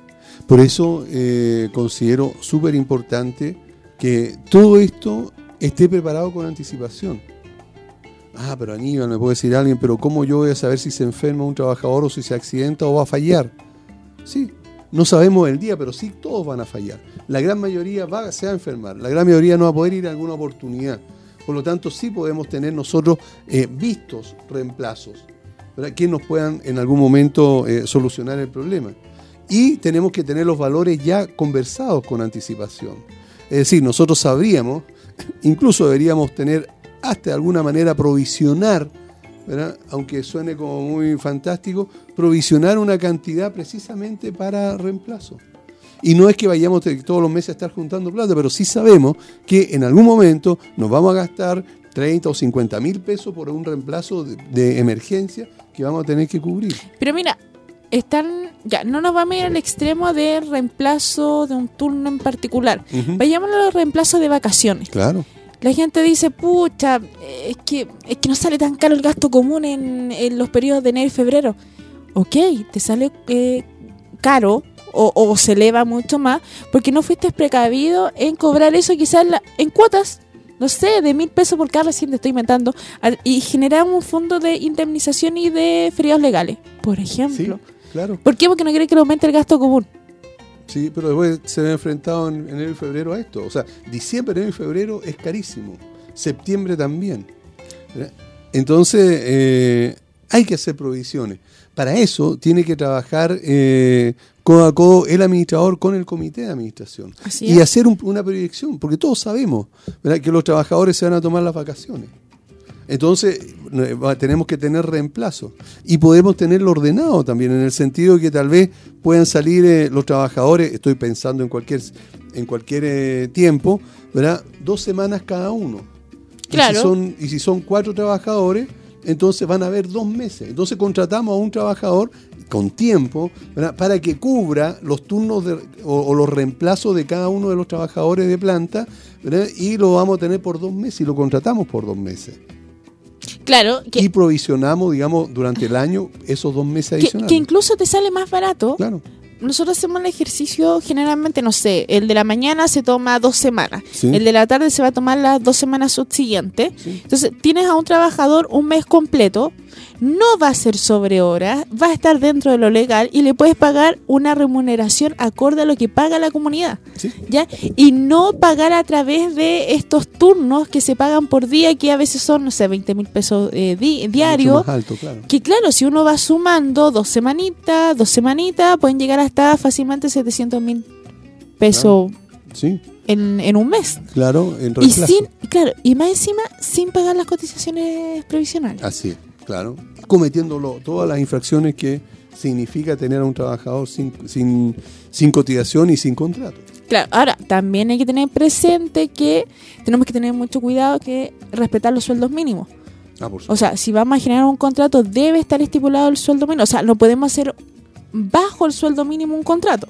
Por eso eh, considero súper importante que todo esto esté preparado con anticipación. Ah, pero Aníbal, me puede decir alguien, pero ¿cómo yo voy a saber si se enferma un trabajador o si se accidenta o va a fallar? Sí, no sabemos el día, pero sí todos van a fallar. La gran mayoría va, se va a enfermar, la gran mayoría no va a poder ir a alguna oportunidad. Por lo tanto, sí podemos tener nosotros eh, vistos reemplazos ¿verdad? que nos puedan en algún momento eh, solucionar el problema. Y tenemos que tener los valores ya conversados con anticipación. Es decir, nosotros sabríamos, incluso deberíamos tener hasta de alguna manera provisionar, ¿verdad? aunque suene como muy fantástico, provisionar una cantidad precisamente para reemplazo. Y no es que vayamos todos los meses a estar juntando plata, pero sí sabemos que en algún momento nos vamos a gastar 30 o 50 mil pesos por un reemplazo de, de emergencia que vamos a tener que cubrir. Pero mira, están ya no nos vamos a ir al extremo de reemplazo de un turno en particular. Ujú. Vayámonos a los reemplazos de vacaciones. Claro, La gente dice, pucha, es que, es que no sale tan caro el gasto común en, en los periodos de enero y febrero. Ok, te sale eh, caro o, o se eleva mucho más porque no fuiste precavido en cobrar eso quizás en, la- en cuotas, no sé, de mil pesos por cada recién te estoy inventando, y generar un fondo de indemnización y de feriados legales, por sí, ejemplo. claro. ¿Por qué? Porque no quiere que le aumente el gasto común. Sí, pero después se ve enfrentado en enero y febrero a esto. O sea, diciembre, enero y febrero es carísimo. Septiembre también. ¿verdad? Entonces, eh, hay que hacer provisiones. Para eso tiene que trabajar eh, codo a codo el administrador con el comité de administración. Así y es. hacer un- una proyección, porque todos sabemos ¿verdad? que los trabajadores se van a tomar las vacaciones. Entonces, eh, tenemos que tener reemplazo. Y podemos tenerlo ordenado también, en el sentido de que tal vez puedan salir eh, los trabajadores, estoy pensando en cualquier, en cualquier eh, tiempo, ¿verdad? Dos semanas cada uno. Y Claro. si, son, y si son cuatro trabajadores, entonces van a haber dos meses. Entonces contratamos a un trabajador con tiempo ¿verdad? para que cubra los turnos de- o, o los reemplazos de cada uno de los trabajadores de planta ¿verdad? y lo vamos a tener por dos meses y lo contratamos por dos meses. Claro, Y provisionamos, digamos, durante el año esos dos meses que, adicionales. que incluso te sale más barato Claro, nosotros hacemos el ejercicio generalmente, no sé, el de la mañana se toma dos semanas, Sí. el de la tarde se va a tomar las dos semanas subsiguientes. Sí. Entonces, tienes a un trabajador un mes completo, no va a ser sobre horas, va a estar dentro de lo legal y le puedes pagar una remuneración acorde a lo que paga la comunidad. sí, ¿Ya? Y no pagar a través de estos turnos que se pagan por día, que a veces son, no sé, 20 mil pesos eh, di- mucho diario. más alto, claro. Que claro, si uno va sumando dos semanitas, dos semanitas, pueden llegar hasta fácilmente 700 mil pesos Sí, en, en un mes. claro, en Y sin, claro, y más encima, sin pagar las cotizaciones previsionales. Así, claro. Cometiéndolo todas las infracciones que significa tener a un trabajador sin, sin, sin cotización y sin contrato. Claro, ahora, también hay que tener presente que tenemos que tener mucho cuidado que respetar los sueldos mínimos. Ah, por. O sea, si vamos a generar un contrato, debe estar estipulado el sueldo mínimo. O sea, no podemos hacer bajo el sueldo mínimo un contrato.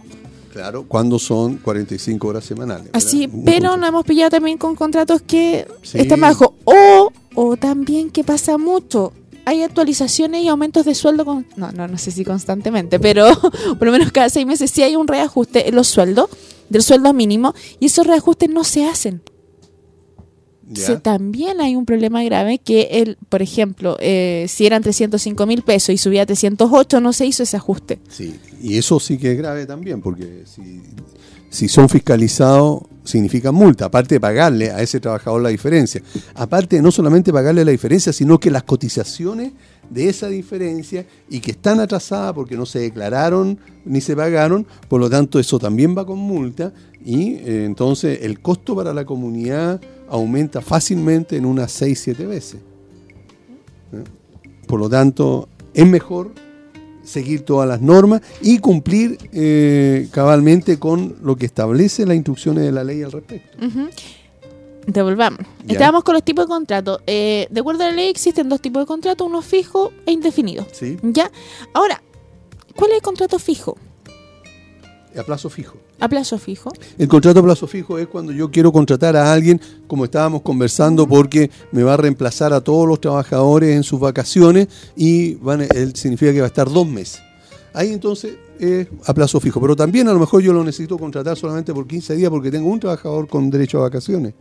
Claro, cuando son 45 horas semanales. ¿verdad? Así, Un pero contrato. nos hemos pillado también con contratos que Sí. están bajo. O, o también que pasa mucho. Hay actualizaciones y aumentos de sueldo. Con, no, no, no sé si constantemente, pero por lo menos cada seis meses sí hay un reajuste en los sueldos, del sueldo mínimo, y esos reajustes no se hacen. También hay un problema grave que, el, por ejemplo, eh, si eran 305 mil pesos y subía a 308, no se hizo ese ajuste. Sí, y eso sí que es grave también, porque si, si son fiscalizados, significa multa, aparte de pagarle a ese trabajador la diferencia. Aparte de no solamente pagarle la diferencia, sino que las cotizaciones de esa diferencia y que están atrasadas porque no se declararon ni se pagaron, por lo tanto eso también va con multa y eh, entonces el costo para la comunidad aumenta fácilmente en unas 6-7 veces. ¿Eh? Por lo tanto, es mejor seguir todas las normas y cumplir eh, cabalmente con lo que establece las instrucciones de la ley al respecto. Ujú. Devolvamos. Ya. Estábamos con los tipos de contrato. Eh, de acuerdo a la ley existen dos tipos de contrato, uno fijo e indefinido. ¿Sí? ¿Ya? Ahora, ¿cuál es el contrato fijo? A plazo fijo. A plazo fijo. El contrato a plazo fijo es cuando yo quiero contratar a alguien, como estábamos conversando, porque me va a reemplazar a todos los trabajadores en sus vacaciones y van, él significa que va a estar dos meses. Ahí entonces es a plazo fijo, pero también a lo mejor yo lo necesito contratar solamente por 15 días porque tengo un trabajador con derecho a vacaciones.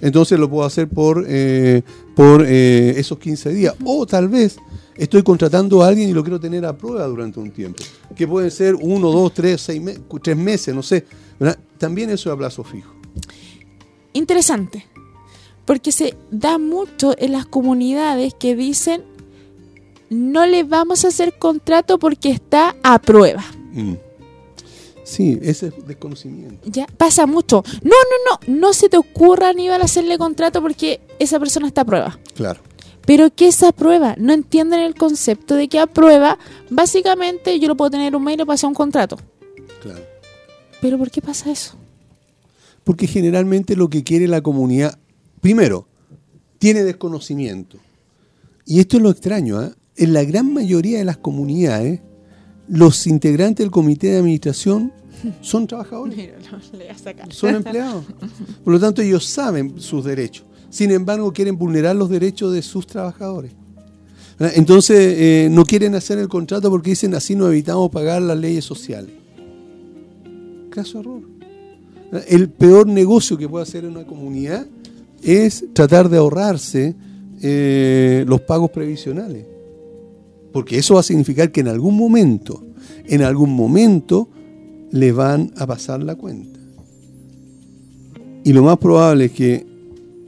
Entonces lo puedo hacer por, eh, por eh, esos 15 días. O tal vez estoy contratando a alguien y lo quiero tener a prueba durante un tiempo, que pueden ser uno, dos, tres, seis me- tres meses, no sé. También eso es a plazo fijo. Interesante. Porque se da mucho en las comunidades que dicen no le vamos a hacer contrato porque está a prueba. Mm. Sí, ese es desconocimiento. Ya pasa mucho. No, no, no, no se te ocurra Aníbal hacerle contrato porque esa persona está a prueba. Claro. Pero ¿qué es a prueba? No entienden el concepto de que a prueba, básicamente yo lo puedo tener un mail y pasar un contrato. Claro. Pero ¿por qué pasa eso? Porque generalmente lo que quiere la comunidad, primero, tiene desconocimiento. Y esto es lo extraño, ¿ah? En la gran mayoría de las comunidades, los integrantes del comité de administración son trabajadores, son empleados. Por lo tanto, ellos saben sus derechos. Sin embargo, quieren vulnerar los derechos de sus trabajadores. Entonces, eh, no quieren hacer el contrato porque dicen así no evitamos pagar las leyes sociales. Caso error. El peor negocio que puede hacer una comunidad es tratar de ahorrarse eh, los pagos previsionales. Porque eso va a significar que en algún momento, en algún momento, le van a pasar la cuenta. Y lo más probable es que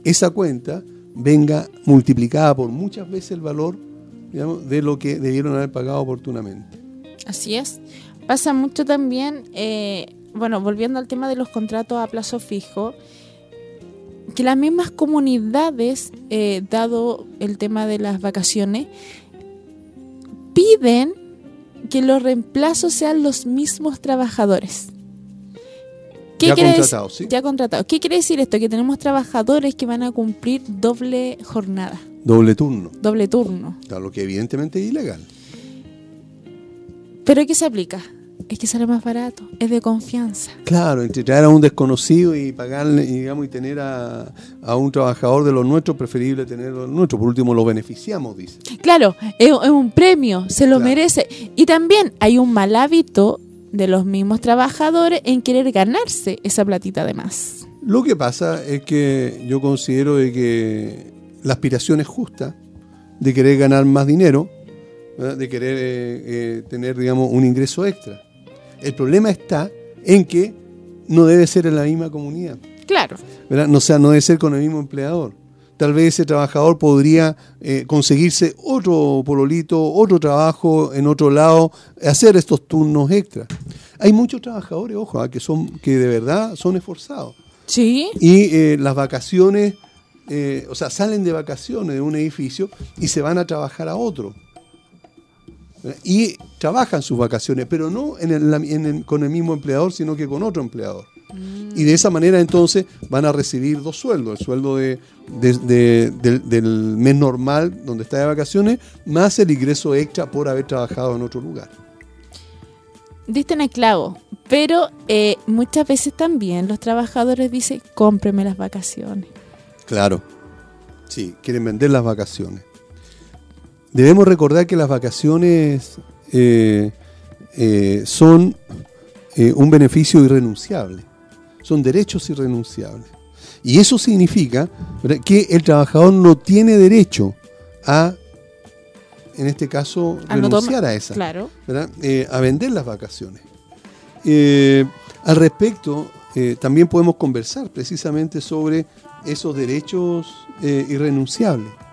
esa cuenta venga multiplicada por muchas veces el valor de lo que debieron haber pagado oportunamente. Así es. Pasa mucho también, eh, bueno, volviendo al tema de los contratos a plazo fijo, que las mismas comunidades, eh, dado el tema de las vacaciones, piden que los reemplazos sean los mismos trabajadores. Ya contratados, ¿sí? Ya contratados. ¿Qué quiere decir esto? Que tenemos trabajadores que van a cumplir doble jornada, Doble turno, doble turno. a lo que evidentemente es ilegal. ¿Pero qué se aplica? Es que sale más barato, es de confianza. Claro, entre traer a un desconocido y pagarle, y, digamos, y tener a, a un trabajador de los nuestros, preferible tenerlo de los nuestros. Por último, lo beneficiamos, dice. Claro, es, es un premio, se lo Claro. merece. Y también hay un mal hábito de los mismos trabajadores en querer ganarse esa platita de más. Lo que pasa es que yo considero de que la aspiración es justa, de querer ganar más dinero, ¿verdad? de querer eh, eh, tener, digamos, un ingreso extra. El problema está en que no debe ser en la misma comunidad. Claro, ¿verdad? No, o sea, no debe ser con el mismo empleador. Tal vez ese trabajador podría eh, conseguirse otro pololito, otro trabajo en otro lado, hacer estos turnos extra. Hay muchos trabajadores, ojo, ah, que son que de verdad son esforzados. sí, Y eh, las vacaciones, eh, o sea, salen de vacaciones de un edificio y se van a trabajar a otro. Y trabajan sus vacaciones, pero no en el- la- en el- con el mismo empleador, sino que con otro empleador. Y de esa manera entonces van a recibir dos sueldos, el sueldo de, de- de- del, del mes normal donde está de vacaciones, más el ingreso extra por haber trabajado en otro lugar. Diste en el clavo, pero eh, muchas veces también los trabajadores dicen, cómpreme las vacaciones. Claro. Sí, quieren vender las vacaciones. Debemos recordar que las vacaciones eh, eh, son eh, un beneficio irrenunciable, son derechos irrenunciables. Y eso significa ¿verdad? que el trabajador no tiene derecho a, en este caso, A renunciar a esa. Claro. a vender las vacaciones. Al respecto, también podemos conversar precisamente sobre esos derechos irrenunciables.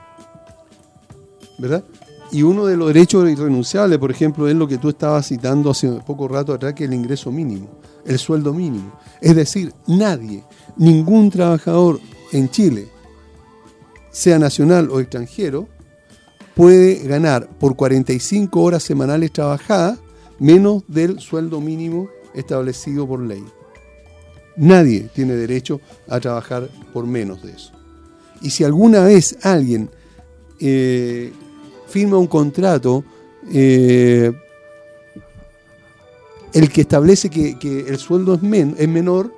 Y uno de los derechos irrenunciables, por ejemplo, es lo que tú estabas citando hace poco rato atrás, que es el ingreso mínimo, el sueldo mínimo. Es decir, nadie, ningún trabajador en Chile, sea nacional o extranjero, puede ganar por 45 horas semanales trabajadas menos del sueldo mínimo establecido por ley. Nadie tiene derecho a trabajar por menos de eso. Y si alguna vez alguien eh, firma un contrato, eh, el que establece que, el sueldo es, men- es menor,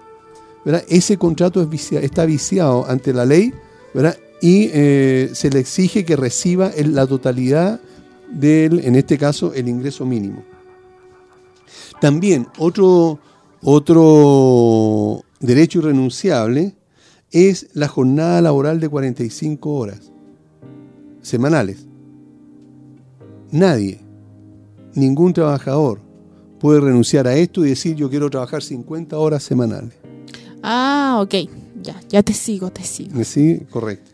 ese contrato está viciado ante la ley y eh, se le exige que reciba la totalidad del, en este caso, el ingreso mínimo. También otro, otro derecho irrenunciable es la jornada laboral de 45 horas semanales. Nadie, ningún trabajador puede renunciar a esto y decir yo quiero trabajar 50 horas semanales. Ah, ok. Ya, ya te sigo, te sigo. Sí, correcto.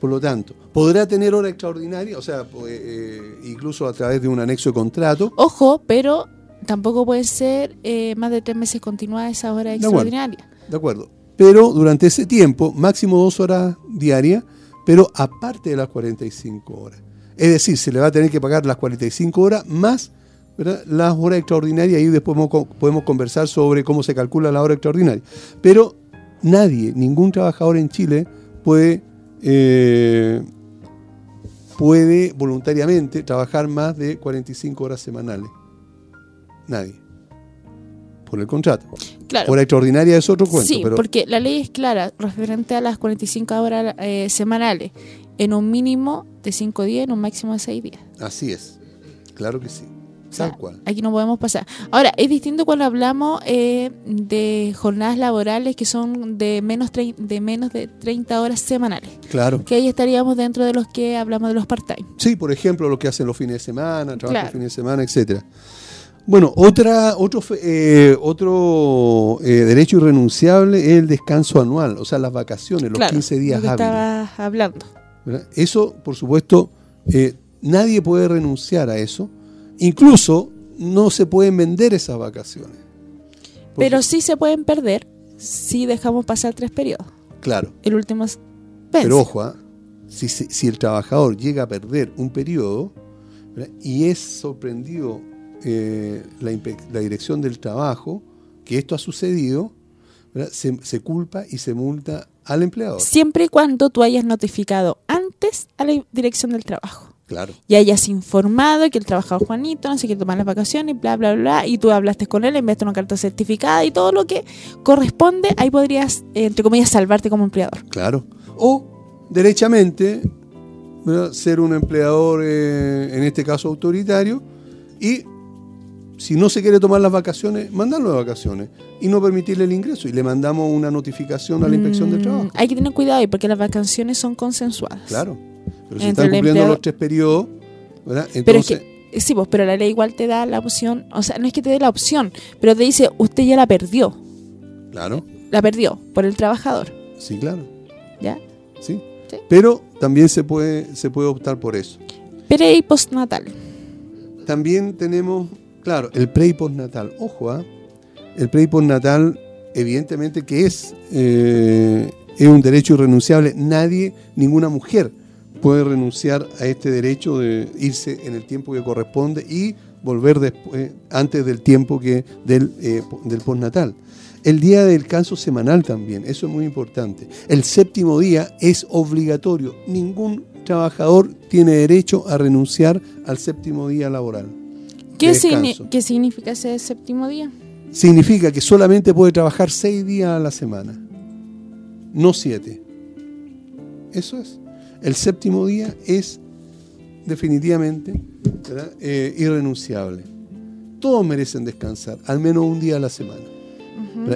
Por lo tanto, podrá tener hora extraordinaria, o sea, eh, eh, incluso a través de un anexo de contrato, Ojo, pero tampoco puede ser eh, más de tres meses continuadas esa hora acuerdo. extraordinaria. ¿de acuerdo? Pero durante ese tiempo, máximo dos horas diarias, pero aparte de las 45 horas. Es decir, se le va a tener que pagar las 45 horas más ¿verdad? las horas extraordinarias y después podemos co- podemos conversar sobre cómo se calcula la hora extraordinaria. Pero nadie, ningún trabajador en Chile puede, eh, puede voluntariamente trabajar más de 45 horas semanales. Nadie. Por el contrato. Claro. Hora extraordinaria es otro cuento, sí, pero porque la ley es clara referente a las 45 horas eh, semanales, en un mínimo de 5 días, en un máximo de 6 días. así es. Claro que sí. O sea, Tal cual. Aquí no podemos pasar. Ahora, es distinto cuando hablamos eh, de jornadas laborales que son de menos, trein- de menos de 30 horas semanales. Claro. Que ahí estaríamos dentro de los que hablamos de los part-time. Sí, por ejemplo, lo que hacen los fines de semana, trabajo Claro. los fines de semana, etcétera. Bueno, otra, otro, eh, otro eh, derecho irrenunciable es el descanso anual, o sea, las vacaciones, los Claro, 15 días lo que hábiles. estabas hablando. ¿Verdad? Eso, por supuesto, eh, nadie puede renunciar a eso. Incluso no se pueden vender esas vacaciones. Pero sí se pueden perder si dejamos pasar tres periodos. Claro, El último es pero ojo, ¿ah? si, si el trabajador llega a perder un periodo ¿verdad? y es sorprendido eh, la, dirección del trabajo que esto ha sucedido. Se, se culpa y se multa al empleador. Siempre y cuando tú hayas notificado antes a la dirección del trabajo. Claro, y hayas informado que el trabajador Juanito no se quiere tomar las vacaciones, bla, bla, bla, y tú hablaste con él, enviaste una carta certificada y todo lo que corresponde, ahí podrías, eh, entre comillas, salvarte como empleador. claro. O derechamente ¿verdad? ser un empleador, eh, en este caso autoritario, y si no se quiere tomar las vacaciones, mandarlo de vacaciones y no permitirle el ingreso. Y le mandamos una notificación a la inspección del Mm, trabajo. Hay que tener cuidado ahí porque las vacaciones son consensuadas. Claro. Pero si Entre están cumpliendo empleado- los tres periodos, ¿verdad? Pero es Entonces, que, sí, pues, pero la ley igual te da la opción, o sea, no es que te dé la opción, pero te dice, usted ya la perdió, claro, la perdió por el trabajador, sí, claro, ¿ya? sí. Sí. Pero también se puede, se puede optar por eso. Pre y postnatal. También tenemos, claro, el pre y postnatal. Ojo, ¿ah? el pre y postnatal, evidentemente que es, eh, es un derecho irrenunciable. Nadie, ninguna mujer puede renunciar a este derecho de irse en el tiempo que corresponde y volver después, antes del tiempo que del, eh, del postnatal. el día del descanso semanal también, eso es muy importante. El séptimo día es obligatorio. Ningún trabajador tiene derecho a renunciar al séptimo día laboral. ¿Qué, signi- significa ese séptimo día? Significa que solamente puede trabajar seis días a la semana, no siete. Eso es. El séptimo día es definitivamente. Eh, irrenunciable. Todos merecen descansar, al menos un día a la semana.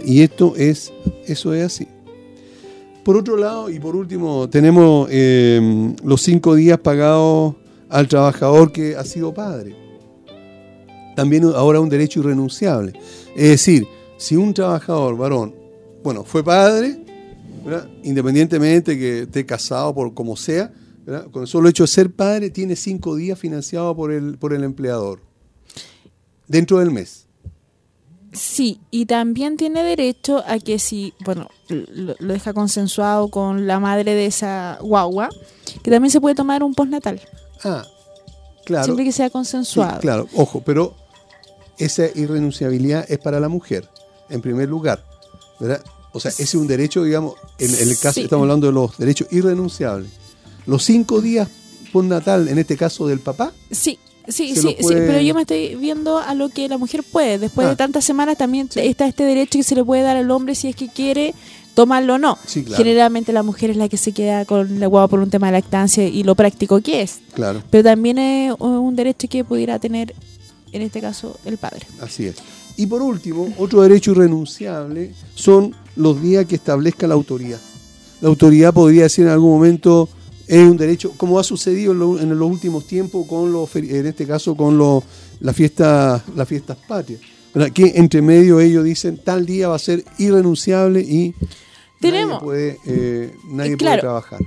Y esto es, eso es así. Por otro lado, y por último, tenemos eh, los cinco días pagados al trabajador que ha sido padre. También ahora un derecho irrenunciable. Es decir, si un trabajador varón, bueno, fue padre, ¿verdad? independientemente que esté casado por como sea, ¿verdad? con el solo hecho de ser padre, tiene cinco días financiados por el, por el empleador. Dentro del mes. Sí, y también tiene derecho a que si, bueno, lo, lo deja consensuado con la madre de esa guagua, que también se puede tomar un postnatal, Ah, claro. siempre que sea Sí, consensuado. claro, ojo, pero esa irrenunciabilidad es para la mujer, en primer lugar. ¿verdad? O sea, ese es un derecho, digamos, en, en el caso Sí. estamos hablando de los derechos irrenunciables. Los cinco días por natal, en este caso del papá, Sí, sí, sí, sí, pero yo me estoy viendo a lo que la mujer puede. Después Ah. de tantas semanas también Sí. está este derecho que se le puede dar al hombre si es que quiere tomarlo o no. Sí, claro. Generalmente la mujer es la que se queda con la guagua por un tema de lactancia y lo práctico que es. claro, Pero también es un derecho que pudiera tener, en este caso, el padre. así es. Y por último, otro derecho irrenunciable son los días que establezca la autoridad. La autoridad podría decir en algún momento, es un derecho, como ha sucedido en, lo- en los últimos tiempos con los, en este caso con los, las fiestas, las fiestas patrias. Que entre medio ellos dicen tal día va a ser irrenunciable y Tenemos- nadie puede, eh, nadie Eh, puede trabajar.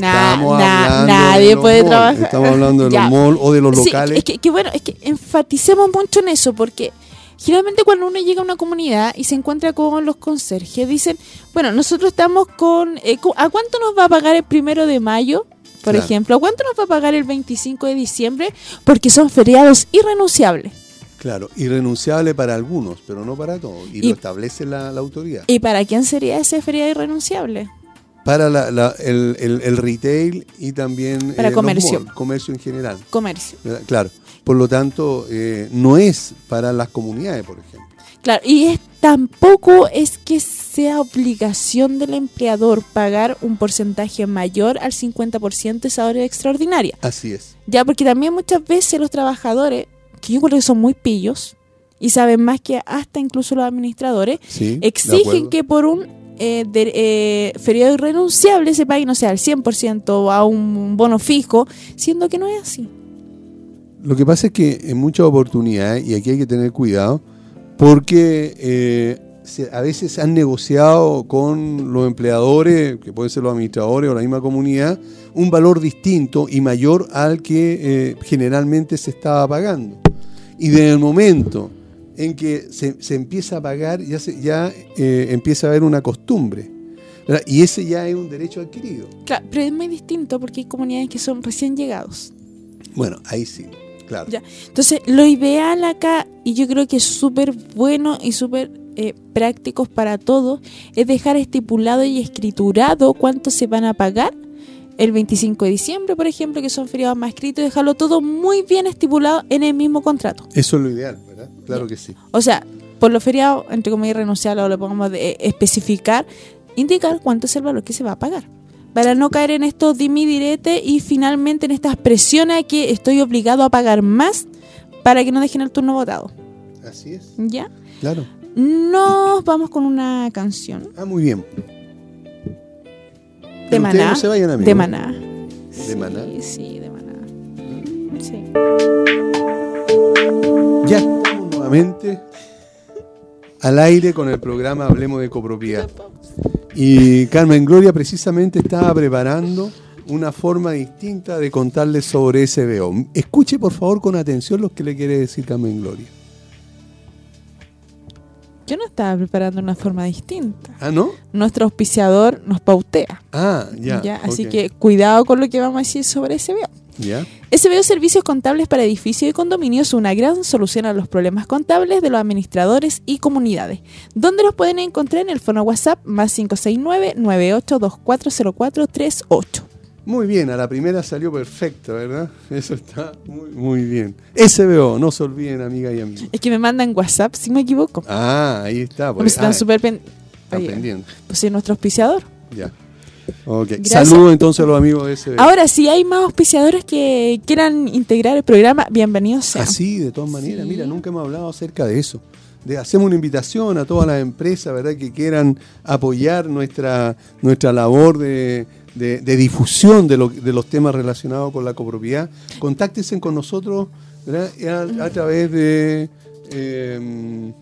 Na- Estamos na- hablando nadie de los puede trabajar. Estamos hablando de los malls o de los Sí, locales. es que, que bueno, es que enfaticemos mucho en eso, porque generalmente cuando uno llega a una comunidad y se encuentra con los conserjes, dicen, bueno, nosotros estamos con... eh, ¿A cuánto nos va a pagar el primero de mayo? Por Claro. ejemplo, ¿a cuánto nos va a pagar el 25 de diciembre? Porque son feriados irrenunciables. Claro, irrenunciable para algunos, pero no para todos. Y, Y- lo establece la, la autoridad. ¿Y para quién sería ese feriado irrenunciable? Para la- la- el, el- el retail y también Para los comercio. malls, comercio en general. Comercio. ¿verdad? Claro. Por lo tanto, eh, no es para las comunidades, por ejemplo. Claro, y es, tampoco es que sea obligación del empleador pagar un porcentaje mayor al 50% de esa hora extraordinaria. Así es. Ya, porque también muchas veces los trabajadores, que yo creo que son muy pillos, y saben más que hasta incluso los administradores, Sí, exigen que por un eh, de- eh, feriado irrenunciable se pague, no sé, al 100% o a un bono fijo, siendo que no es así. Lo que pasa es que en muchas oportunidades, y aquí hay que tener cuidado, porque eh, a veces han negociado con los empleadores, que pueden ser los administradores o la misma comunidad, un valor distinto y mayor al que eh, generalmente se estaba pagando. Y desde el momento en que se, se empieza a pagar, ya, se- ya eh, empieza a haber una costumbre. ¿verdad? Y ese ya es un derecho adquirido. Claro, pero es muy distinto porque hay comunidades que son recién llegados. Bueno, ahí sí, claro. Ya. Entonces, lo ideal acá, y yo creo que es súper bueno y súper eh, prácticos para todos, es dejar estipulado y escriturado cuánto se van a pagar el 25 de diciembre, por ejemplo, que son feriados más escritos, dejarlo todo muy bien estipulado en el mismo contrato. Eso es lo ideal. Claro que sí. O sea, por los feriados, entre comillas, renunciables o lo podemos de- especificar, indicar cuánto es el valor que se va a pagar. Para no caer en estos dimi direte y finalmente en estas presiones a que estoy obligado a pagar más para que no dejen el turno votado. Así es, ¿Ya? claro. Nos vamos con una canción Ah, muy bien. de Pero Maná. no se vayan, amigos. de Maná. ¿De Maná? Sí, sí, de Maná. Sí. Ya nuevamente al aire con el programa Hablemos de Copropiedad. Y Carmen Gloria precisamente estaba preparando una forma distinta de contarles sobre SBO. Escuche por favor con atención lo que le quiere decir Carmen Gloria. Yo no estaba preparando una forma distinta. Ah, ¿no? Nuestro auspiciador nos pautea. Ah, ya. Así que cuidado con lo que vamos a decir sobre ese SBO Servicios Contables para Edificios y Condominios, una gran solución a los problemas contables de los administradores y comunidades. ¿Dónde los pueden encontrar? En el fono WhatsApp más 569-98240438. Muy bien, a la primera salió perfecto, ¿verdad? Eso está muy, muy bien. SBO, no se olviden, amigas y amigos. Es que me mandan WhatsApp, si me equivoco. Ah, ahí está. Porque están ah, súper pen- pendientes. Pues es nuestro auspiciador. Ya. Ok. Saludos entonces a los amigos de SBO. Ahora, si hay más auspiciadores que quieran integrar el programa, bienvenidos sean. Así, de todas maneras, Sí. mira, nunca hemos hablado acerca de eso. De, hacemos una invitación a todas las empresas, ¿verdad?, que quieran apoyar nuestra, nuestra labor de, de- de difusión de, lo- de los temas relacionados con la copropiedad. Contáctense con nosotros, ¿verdad?, a, a través de, eh,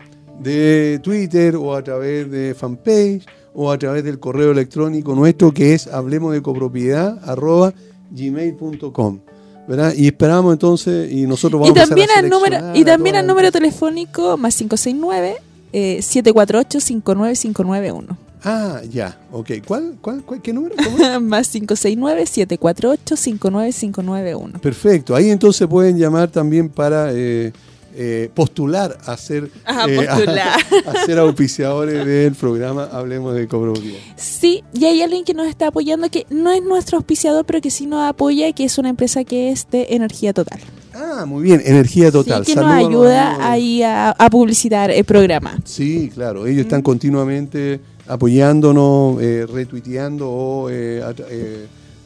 de Twitter o a través de fanpage o a través del correo electrónico nuestro que es hablemos de copropiedad arroba gmail.com. ¿verdad? Y esperamos entonces, y nosotros Y vamos también, a al número, y también al número telefónico más 569 eh, 748-59591. Ah, ya, ok. ¿Cuál, cuál, cuál qué número? Más 569-748-59591. Perfecto, ahí entonces pueden llamar también para eh, eh, postular a ser, Ajá, eh, postular. a, ser auspiciadores del programa Hablemos de Copropiedad. Sí, y hay alguien que nos está apoyando que no es nuestro auspiciador, pero que sí nos apoya, que es una empresa que es de energía total. Ah, muy bien, energía total. Sí, que nos Saludos a ayuda de- ahí a, a publicitar el programa. Sí, claro, ellos están continuamente apoyándonos, eh, retuiteando o eh, a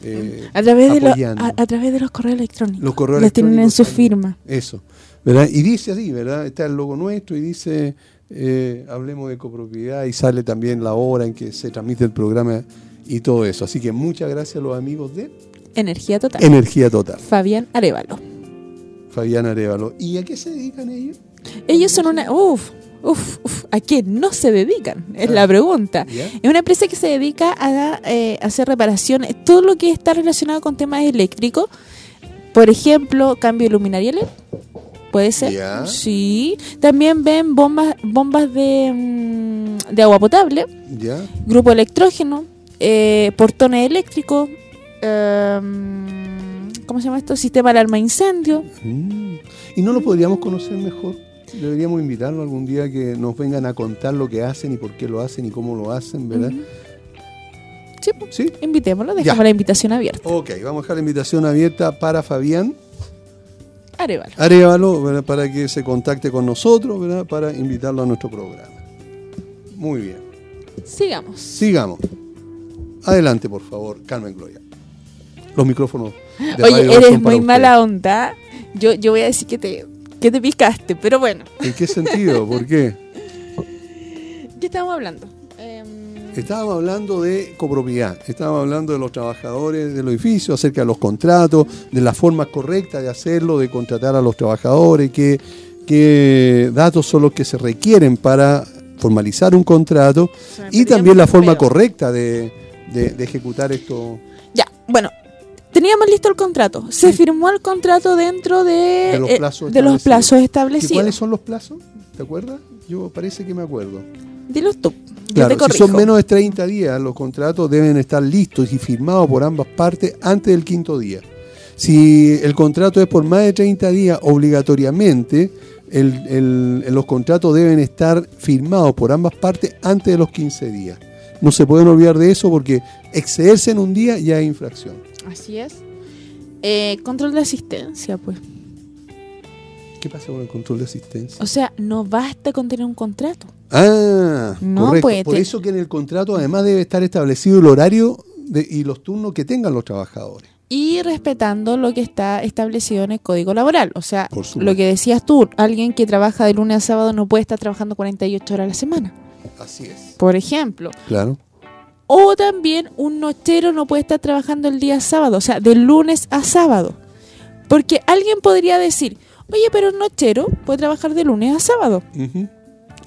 eh, A través, de a, a través de los correos electrónicos. Los correos Los tienen en su firma. Eso, ¿verdad? Y dice así, ¿verdad? Está el logo nuestro y dice, eh, hablemos de copropiedad y sale también la hora en que se transmite el programa y todo eso. Así que muchas gracias a los amigos de Energía total. Energía Total, Fabián Arevalo. Fabián Arevalo. ¿Y a qué se dedican ellos? Ellos son una... Uf, uf, uf. ¿A qué no se dedican? Es Ah. la pregunta. ¿Ya? Es una empresa que se dedica a eh, hacer reparaciones, todo lo que está relacionado con temas eléctricos. Por ejemplo, cambio de luminaria LED. Puede ser. Ya. Sí. También ven bombas bombas de, mm, de agua potable, ¿Ya? grupo electrógeno, eh, portones eléctricos, em, ¿cómo se llama esto? Sistema de alarma incendio. Mm. ¿Y no lo podríamos conocer mejor? Deberíamos invitarlo algún día que nos vengan a contar lo que hacen y por qué lo hacen y cómo lo hacen, ¿verdad? Sí, pues, ¿Sí? invitémoslo, Ya. dejamos la invitación abierta. Ok, vamos a dejar la invitación abierta para Fabián Arevalo. Arevalo ¿verdad? para que se contacte con nosotros, ¿verdad? Para invitarlo a nuestro programa. Muy bien. Sigamos. Sigamos. Adelante, por favor, Carmen Gloria. Los micrófonos. de Oye, Radio eres muy mala onda. Yo, yo voy a decir que te, que te picaste, pero bueno. ¿En qué sentido? ¿Por qué? ¿Qué estábamos hablando? Em, Estábamos hablando de copropiedad, estábamos hablando de los trabajadores del edificio, acerca de los contratos, de la forma correcta de hacerlo, de contratar a los trabajadores, qué, qué datos son los que se requieren para formalizar un contrato y también la forma correcta de, de- de ejecutar esto Ya, bueno. Teníamos listo el contrato. Se firmó el contrato dentro de, De los eh, plazos de los establecidos. plazos ¿Y establecidos. cuáles son los plazos? ¿Te acuerdas? Yo parece que me acuerdo. Dilos tú. Claro, si son menos de 30 días, los contratos deben estar listos y firmados por ambas partes antes del quinto día. Si el contrato es por más de 30 días, obligatoriamente el- el- los contratos deben estar firmados por ambas partes antes de los 15 días. No se pueden olvidar de eso porque excederse en un día ya es infracción. Así es. Eh, control de asistencia, pues. ¿Qué pasa con el control de asistencia? O sea, no basta con tener un contrato. Ah, No, correcto. pues, Por te- eso que en el contrato además debe estar establecido el horario de- y los turnos que tengan los trabajadores. Y respetando lo que está establecido en el código laboral. O sea, lo que decías tú, alguien que trabaja de lunes a sábado no puede estar trabajando 48 horas a la semana, Así es. por ejemplo. Claro. O también un nochero no puede estar trabajando el día sábado, o sea, de lunes a sábado. Porque alguien podría decir, oye, pero un nochero puede trabajar de lunes a sábado.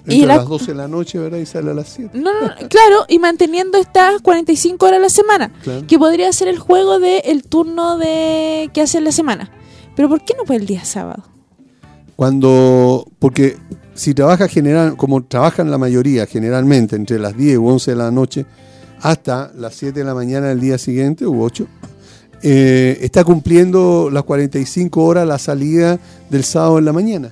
Ujú. Y la- las 12 de la noche, ¿verdad? Y sale a las 7. No, no, no, claro, y manteniendo estas 45 horas a la semana, Claro. que podría ser el juego del el turno de que hace en la semana. Pero ¿por qué no puede el día sábado? Cuando, porque si trabaja general, como trabajan la mayoría generalmente entre las 10 u 11 de la noche hasta las 7 de la mañana del día siguiente u 8, eh, está cumpliendo las 45 horas la salida del sábado en la mañana.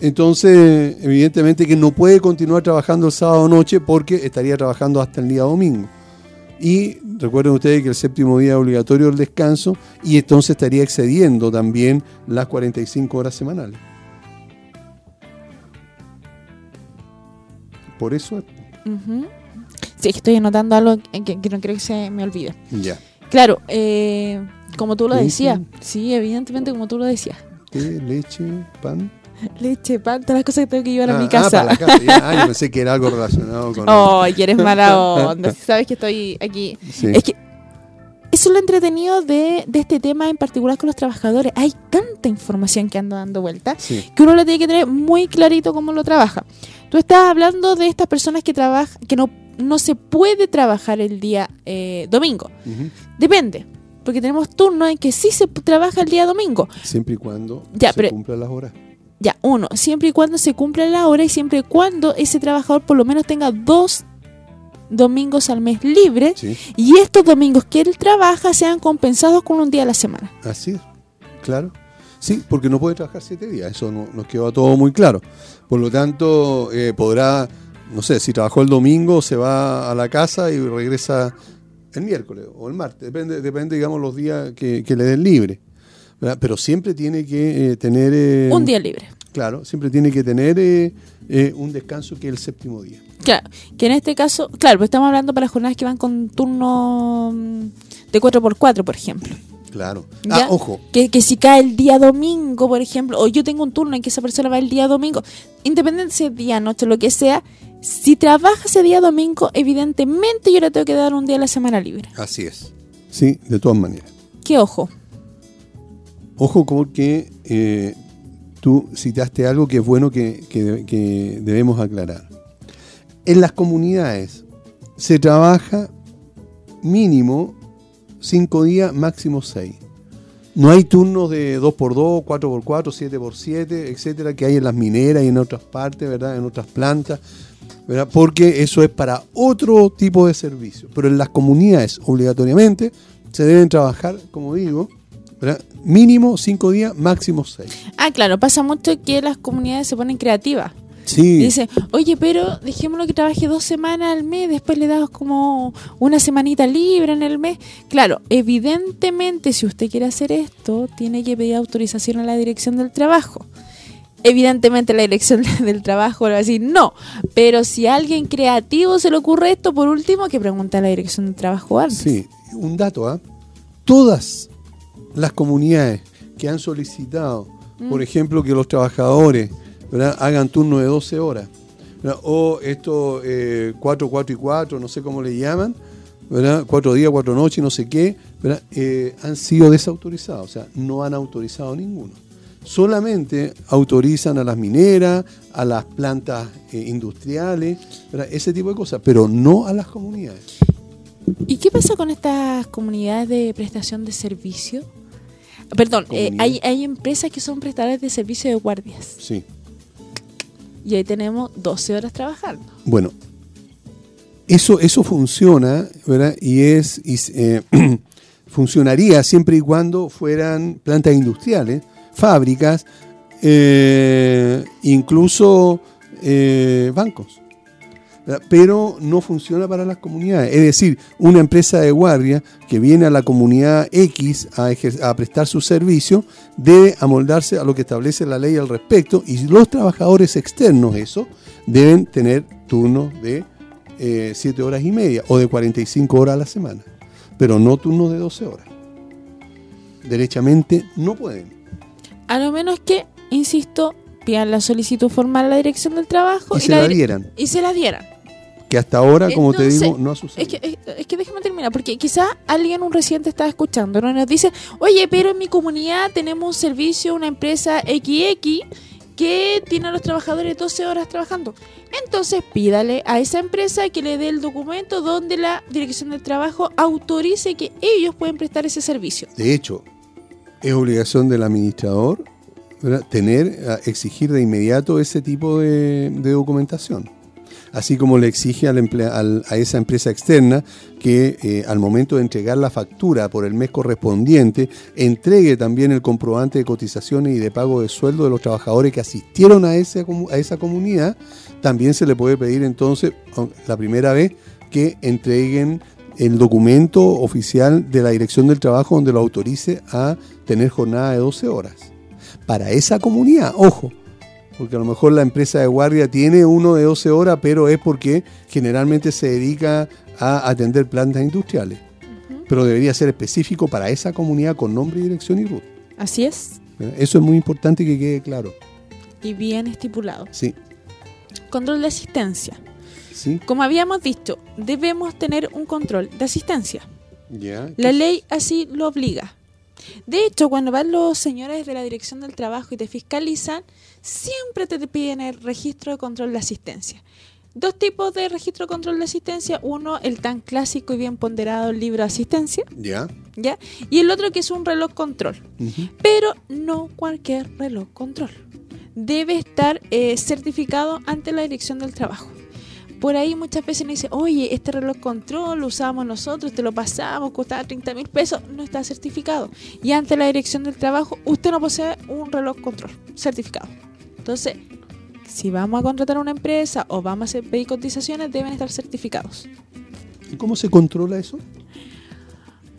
Entonces, evidentemente que no puede continuar trabajando el sábado noche porque estaría trabajando hasta el día domingo. Y recuerden ustedes que el séptimo día es obligatorio el descanso y entonces estaría excediendo también las 45 horas semanales. Por eso, Ujú. Sí, es que estoy anotando algo que, que no creo que se me olvide. ya. Claro, eh, como tú lo decías. Sí, evidentemente como tú lo decías. Té, leche, pan. Leche, pan, todas las cosas que tengo que llevar a Ah, mi ah, casa. para la casa. ya. Ah, yo pensé que era algo relacionado con... Oh, y eres mala onda. Sabes que estoy aquí. Sí. Es que eso es lo entretenido de, de este tema en particular con los trabajadores. Hay tanta información que anda dando vuelta Sí. que uno lo tiene que tener muy clarito cómo lo trabaja. Tú estás hablando de estas personas que trabajan, que no, no se puede trabajar el día eh, domingo. Depende, porque tenemos turnos en que sí se trabaja el día domingo. Siempre y cuando Ya, se pero- cumplan las horas. Ya, uno, siempre y cuando se cumpla la hora y siempre y cuando ese trabajador por lo menos tenga dos domingos al mes libre Sí, y estos domingos que él trabaja sean compensados con un día a la semana. así es. Claro. Sí, porque no puede trabajar siete días. Eso no- nos quedó todo muy claro. Por lo tanto, eh, podrá, no sé, si trabajó el domingo, se va a la casa y regresa el miércoles o el martes. Depende, depende digamos, los días que, que le den libre. ¿Verdad? Pero siempre tiene que eh, tener... eh, Un día libre. Claro, siempre tiene que tener eh, eh, un descanso que es el séptimo día. Claro, que en este caso, claro, pues estamos hablando para jornadas que van con turno mm, de 4x4, por ejemplo. Claro. ¿Ya? Ah, ojo. Que, que si cae el día domingo, por ejemplo, o yo tengo un turno en que esa persona va el día domingo, independiente si es día, noche, lo que sea, si trabaja ese día domingo, evidentemente yo le tengo que dar un día a la semana libre. Así es. Sí, de todas maneras. ¿Qué ojo? Ojo porque eh, tú citaste algo que es bueno que, debemos aclarar. En las comunidades se trabaja mínimo cinco días, máximo seis. No hay turnos de 2x2, 4x4, 7x7, etcétera, que hay en las mineras y en otras partes, ¿verdad? En otras plantas, ¿verdad? Porque eso es para otro tipo de servicio. Pero en las comunidades, obligatoriamente, se deben trabajar, como digo, ¿verdad? Mínimo cinco días, máximo seis. Ah, claro, pasa mucho que las comunidades se ponen creativas. Sí, Y dicen, oye, pero dejémoslo que trabaje dos semanas al mes, después le damos como una semanita libre en el mes. Claro, evidentemente, si usted quiere hacer esto, tiene que pedir autorización a la dirección del trabajo. Evidentemente la dirección del trabajo le va a decir no, pero si a alguien creativo se le ocurre esto, por último, que pregunte a la dirección del trabajo antes. Sí, un dato, ¿ah? Todas las comunidades que han solicitado, por ejemplo, que los trabajadores ¿verdad? hagan turno de 12 horas, ¿verdad? o esto eh, 4, 4 y 4, no sé cómo le llaman, ¿verdad? 4 días, 4 noches, no sé qué, ¿verdad? Eh, han sido desautorizados, o sea, no han autorizado ninguno. Solamente autorizan a las mineras, a las plantas eh, industriales, ¿verdad? ese tipo de cosas, pero no a las comunidades. ¿Y qué pasa con estas comunidades de prestación de servicio? Perdón, eh, hay, hay empresas que son prestadores de servicio de guardias. Sí. Y ahí tenemos 12 horas trabajando. Bueno, eso, eso funciona, ¿verdad? Y es y, eh, funcionaría siempre y cuando fueran plantas industriales, fábricas, eh, incluso eh, bancos. Pero no funciona para las comunidades. Es decir, una empresa de guardia que viene a la comunidad X a, prestar su servicio debe amoldarse a lo que establece la ley al respecto y los trabajadores externos, eso, deben tener turnos de 7 horas y media o de 45 horas a la semana, pero no turnos de 12 horas. Derechamente no pueden. A lo menos que, insisto, la solicitud formal a la dirección del trabajo Y se la dieran. Y se la dieran. Que hasta ahora, como te digo, no ha sucedido. Es que, es, es que déjame terminar, porque quizá alguien, un residente, está escuchando, ¿no? Nos dice, oye, pero en mi comunidad tenemos un servicio, una empresa XX que tiene a los trabajadores 12 horas trabajando. Entonces pídale a esa empresa que le dé el documento donde la dirección del trabajo autorice que ellos pueden prestar ese servicio. De hecho, es obligación del administrador tener, a- exigir de inmediato ese tipo de, documentación. así como le exige a esa empresa externa que eh, al momento de entregar la factura por el mes correspondiente, entregue también el comprobante de cotizaciones y de pago de sueldo de los trabajadores que asistieron a, esa comunidad, también se le puede pedir entonces, aun- la primera vez, que entreguen el documento oficial de la Dirección del Trabajo donde lo autorice a tener jornada de 12 horas. Para esa comunidad, ojo, porque a lo mejor la empresa de guardia tiene uno de 12 horas, pero es porque generalmente se dedica a atender plantas industriales. Pero debería ser específico para esa comunidad con nombre, dirección y RUT. Así es. ¿eh? Eso es muy importante que quede claro. Y bien estipulado. Sí, Control de asistencia. sí. Como habíamos dicho, debemos tener un control de asistencia. Ya. La ley así lo obliga. De hecho, cuando van los señores de la Dirección del Trabajo y te fiscalizan, siempre te piden el registro de control de asistencia. Dos tipos de registro de control de asistencia. Uno, el tan clásico y bien ponderado libro de asistencia, Ya. ¿ya? Y el otro que es un reloj control. Pero no cualquier reloj control. Debe estar eh, certificado ante la Dirección del Trabajo. Por ahí muchas veces nos dice, oye, este reloj control lo usamos nosotros, te lo pasamos, costaba 30 mil pesos, no está certificado. Y ante la Dirección del Trabajo, usted no posee un reloj control certificado. Entonces, si vamos a contratar una empresa o vamos a hacer pedir cotizaciones, deben estar certificados. ¿Y cómo se controla eso?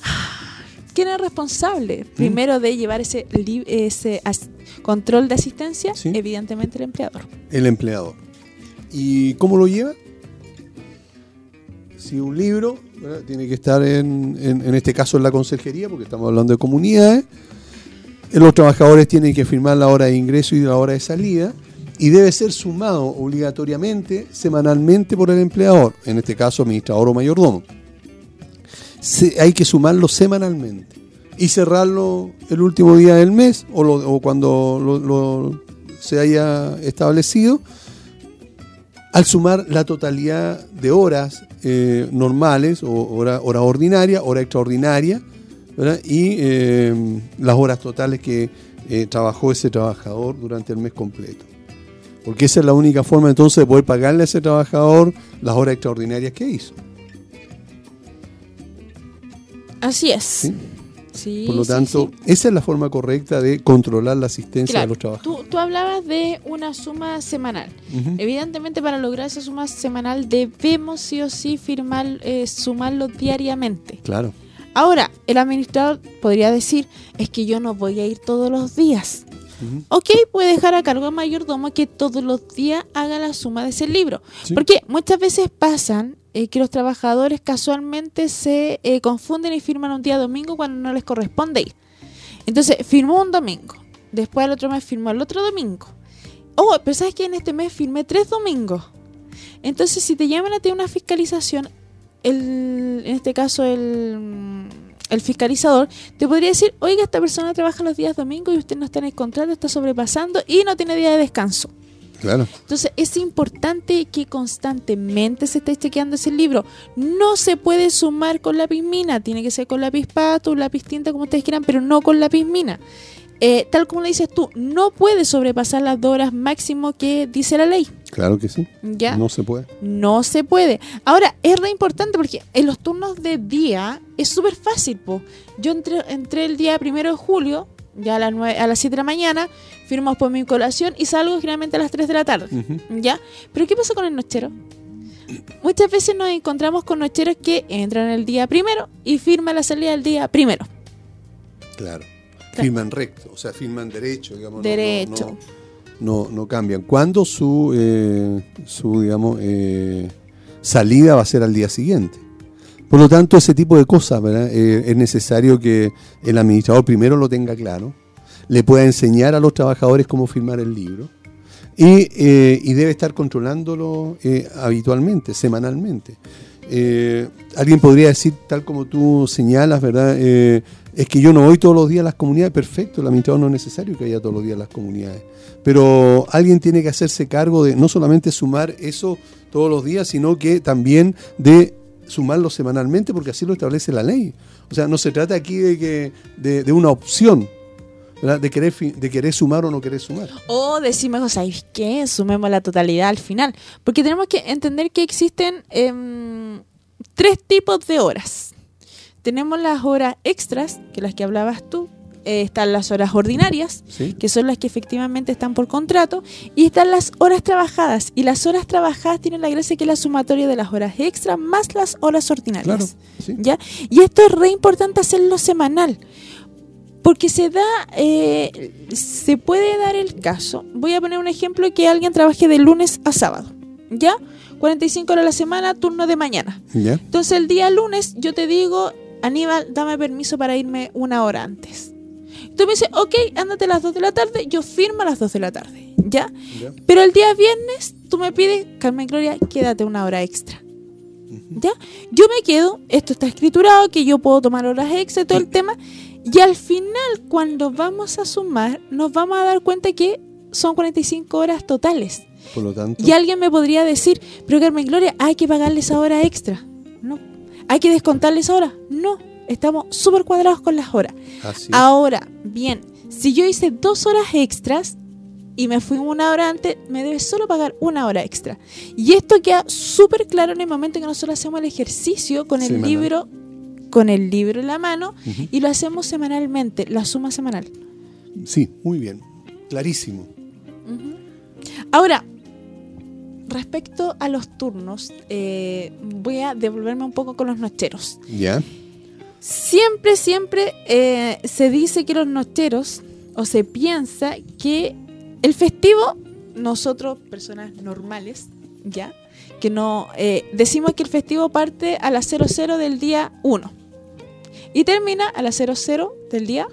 ¿Quién es responsable primero de llevar ese, ese control de asistencia? Sí. Evidentemente el empleador. El empleador. ¿Y cómo lo lleva? Si un libro tiene que estar en, en- este caso en la consejería, porque estamos hablando de comunidades, los trabajadores tienen que firmar la hora de ingreso y la hora de salida, y debe ser sumado obligatoriamente semanalmente por el empleador, en este caso administrador o mayordomo. Hay que sumarlo semanalmente y cerrarlo el último día del mes o, cuando lo- se haya establecido. Al sumar la totalidad de horas eh, normales o hora, hora ordinaria, hora extraordinaria ¿verdad? y eh, las horas totales que eh, trabajó ese trabajador durante el mes completo. Porque esa es la única forma entonces de poder pagarle a ese trabajador las horas extraordinarias que hizo. Así es. ¿sí? Sí, Por lo tanto, sí. esa es la forma correcta de controlar la asistencia Claro, de los trabajadores. tú, tú hablabas de una suma semanal. Evidentemente, para lograr esa suma semanal debemos sí o sí firmar, eh, sumarlo diariamente. Claro. Ahora, el administrador podría decir, es que yo no voy a ir todos los días. Ok, puede dejar a cargo del mayordomo que todos los días haga la suma de ese libro. Porque muchas veces pasan eh, que los trabajadores casualmente se eh, confunden y firman un día domingo cuando no les corresponde. Entonces, firmó un domingo. Después el otro mes firmó el otro domingo. Oh, pero ¿sabes que En este mes firmé tres domingos. Entonces, si te llaman a ti una fiscalización, el, en este caso el, el fiscalizador te podría decir, oiga, esta persona trabaja los días domingos y usted no está en el contrato, está sobrepasando y no tiene día de descanso. Claro. Entonces es importante que constantemente se esté chequeando ese libro. No se puede sumar con lápiz mina, tiene que ser con lápiz pato, lápiz tinta, como ustedes quieran, pero no con lápiz mina. Eh, tal como le dices tú, no puede sobrepasar las dos horas máximo que dice la ley. Claro que sí. ¿Ya? No se puede. No se puede. Ahora, es re importante porque en los turnos de día es súper fácil, po. Yo entré, entré el día primero de julio, ya a las, nueve- a las 7 de la mañana, firmamos por mi colación y salgo generalmente a las 3 de la tarde. ¿Ya? Pero ¿qué pasa con el nochero? Muchas veces nos encontramos con nocheros que entran el día primero y firman la salida del día primero. Claro. Claro. Firman recto, o sea, firman derecho, digamos. no- Derecho. No, no, no cambian. ¿Cuándo su, eh, su digamos, eh, salida va a ser al día siguiente? Por lo tanto, ese tipo de cosas, ¿verdad? Eh, es necesario que el administrador primero lo tenga claro, le pueda enseñar a los trabajadores cómo firmar el libro y, eh, debe estar controlándolo eh, habitualmente, semanalmente. Alguien podría decir, tal como tú señalas, ¿verdad? Es que yo no voy todos los días a las comunidades, perfecto, el administrador no es necesario que vaya todos los días a las comunidades. Pero alguien tiene que hacerse cargo de no solamente sumar eso todos los días, sino que también de sumarlo semanalmente, porque así lo establece la ley. O sea, no se trata aquí de, que, de, una opción. De, querer, de querer sumar o no querer sumar. O decimos, ¿sabes qué? Sumemos la totalidad al final. Porque tenemos que entender que existen em, tres tipos de horas. Tenemos las horas extras, que las que hablabas tú. Eh, están las horas ordinarias, ¿sí? que son las que efectivamente están por contrato. Y están las horas trabajadas. Y las horas trabajadas tienen la gracia que es la sumatoria de las horas extras más las horas ordinarias. Claro, sí. ¿ya? Y esto es re importante hacerlo semanal. Porque se da, eh, se puede dar el caso. Voy a poner un ejemplo que alguien trabaje de lunes a sábado. ¿Ya? 45 horas a la semana, turno de mañana. ¿Ya? Entonces el día lunes yo te digo, Aníbal, dame permiso para irme una hora antes. Tú me dices, ok, ándate a las 2 de la tarde, yo firmo a las 2 de la tarde. ¿Ya? Pero el día viernes tú me pides, Carmen Gloria, quédate una hora extra. ¿Ya? Yo me quedo, esto está escriturado, que yo puedo tomar horas extra todo el tema. Y al final, cuando vamos a sumar, nos vamos a dar cuenta que son 45 horas totales. Por lo tanto, Y alguien me podría decir, pero Carmen Gloria, hay que pagarle esa hora extra. No. ¿Hay que descontarle esa hora? No. Estamos súper cuadrados con las horas. así. Ahora, bien, si yo hice dos horas extras y me fui una hora antes, me debe solo pagar una hora extra. Y esto queda súper claro en el momento que nosotros hacemos el ejercicio con el libro con el libro en la mano y lo hacemos semanalmente, la suma semanal. Sí, muy bien. Clarísimo. Ahora, respecto a los turnos, eh, voy a devolverme un poco con los nocheros. ¿Ya? Siempre, siempre eh, se dice que los nocheros, o se piensa que el festivo, nosotros, personas normales, ¿ya? Que no, eh, decimos que el festivo parte a las 00 del día 1 y termina a las 00 del día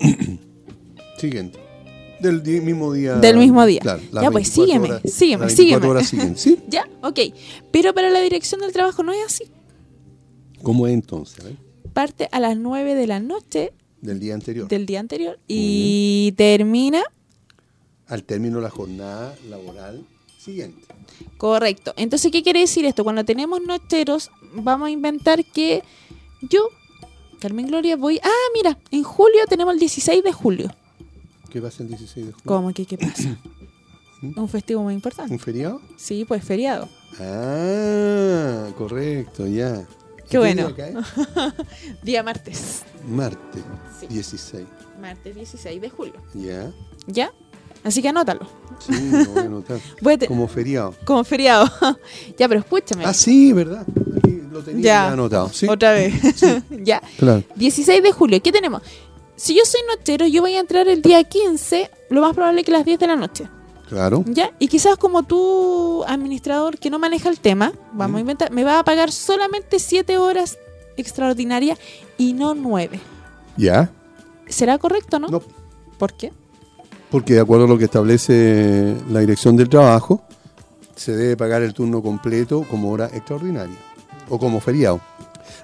Siguiente. Del di- mismo día. Del mismo día. Claro, Ya, pues, 24 sígueme, horas- sígueme, las 24 sígueme. ¿Sí? ¿Ya? Ok. Pero para la dirección del trabajo no es así. ¿Cómo es entonces? eh? Parte a las 9 de la noche Del día anterior. del día anterior y termina Al término de la jornada laboral siguiente. Correcto. Entonces, ¿qué quiere decir esto? Cuando tenemos nocheros, vamos a inventar que yo, Carmen Gloria, voy... Ah, mira, en julio tenemos el 16 de julio. ¿Qué pasa el 16 de julio? ¿Cómo que qué pasa? Un festivo muy importante. ¿Un feriado? Sí, pues feriado. Ah, correcto, ya. Qué bueno. día martes. Martes, Sí. 16. Martes 16 de julio. Ya. ¿Ya? Así que anótalo. Sí, lo voy a anotar. Voy a te- Como feriado. Como feriado. ya, pero escúchame. Ah, sí, ¿verdad? Aquí lo tenía Ya. anotado. Sí, Otra vez. ya. claro. 16 de julio, ¿qué tenemos? Si yo soy nochero, yo voy a entrar el día 15, lo más probable que a las 10 de la noche. Claro. ¿Ya? Y quizás como tú, administrador que no maneja el tema, vamos a inventar, me va a pagar solamente 7 horas extraordinarias y no 9. ¿Ya? ¿Será correcto, no? No, ¿Por qué? porque de acuerdo a lo que establece la dirección del trabajo, se debe pagar el turno completo como hora extraordinaria o como feriado.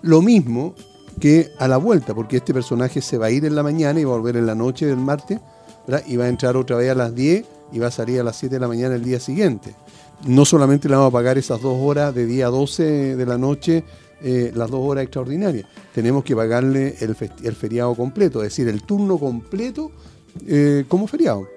Lo mismo que a la vuelta, porque este personaje se va a ir en la mañana y va a volver en la noche del martes, ¿verdad? y va a entrar otra vez a las 10 y va a salir a las 7 de la mañana el día siguiente. No solamente le vamos a pagar esas dos horas de día 12 de la noche, eh, las dos horas extraordinarias, tenemos que pagarle el, feriado completo, es decir, el turno completo eh, como feriado.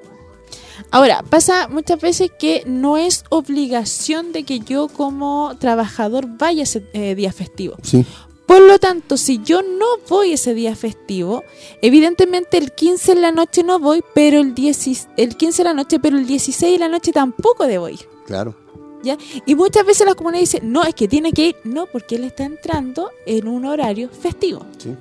Ahora, pasa muchas veces que no es obligación de que yo como trabajador vaya ese eh, día festivo. Sí. Por lo tanto, si yo no voy ese día festivo, evidentemente el 15 en la noche no voy, pero el, 10, el 15 en la noche, pero el 16 en la noche tampoco debo ir. Claro. ¿ya? Y muchas veces la comunidad dice, no, es que tiene que ir, no, porque él está entrando en un horario festivo. Sí.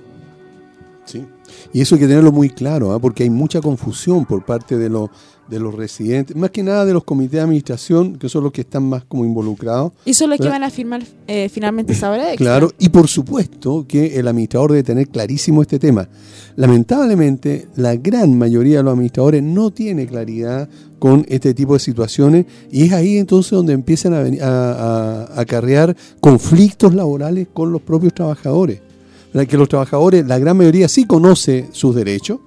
Sí. Y eso hay que tenerlo muy claro, ¿ah? porque hay mucha confusión por parte de, los de los residentes, más que nada de los comités de administración, que son los que están más como involucrados. Y son los que van a firmar eh, finalmente esa hora extra. Claro, y por supuesto que el administrador debe tener clarísimo este tema. Lamentablemente, la gran mayoría de los administradores no tiene claridad con este tipo de situaciones y es ahí entonces donde empiezan a- a- a acarrear conflictos laborales con los propios trabajadores. ¿verdad? Que los trabajadores, la gran mayoría sí conoce sus derechos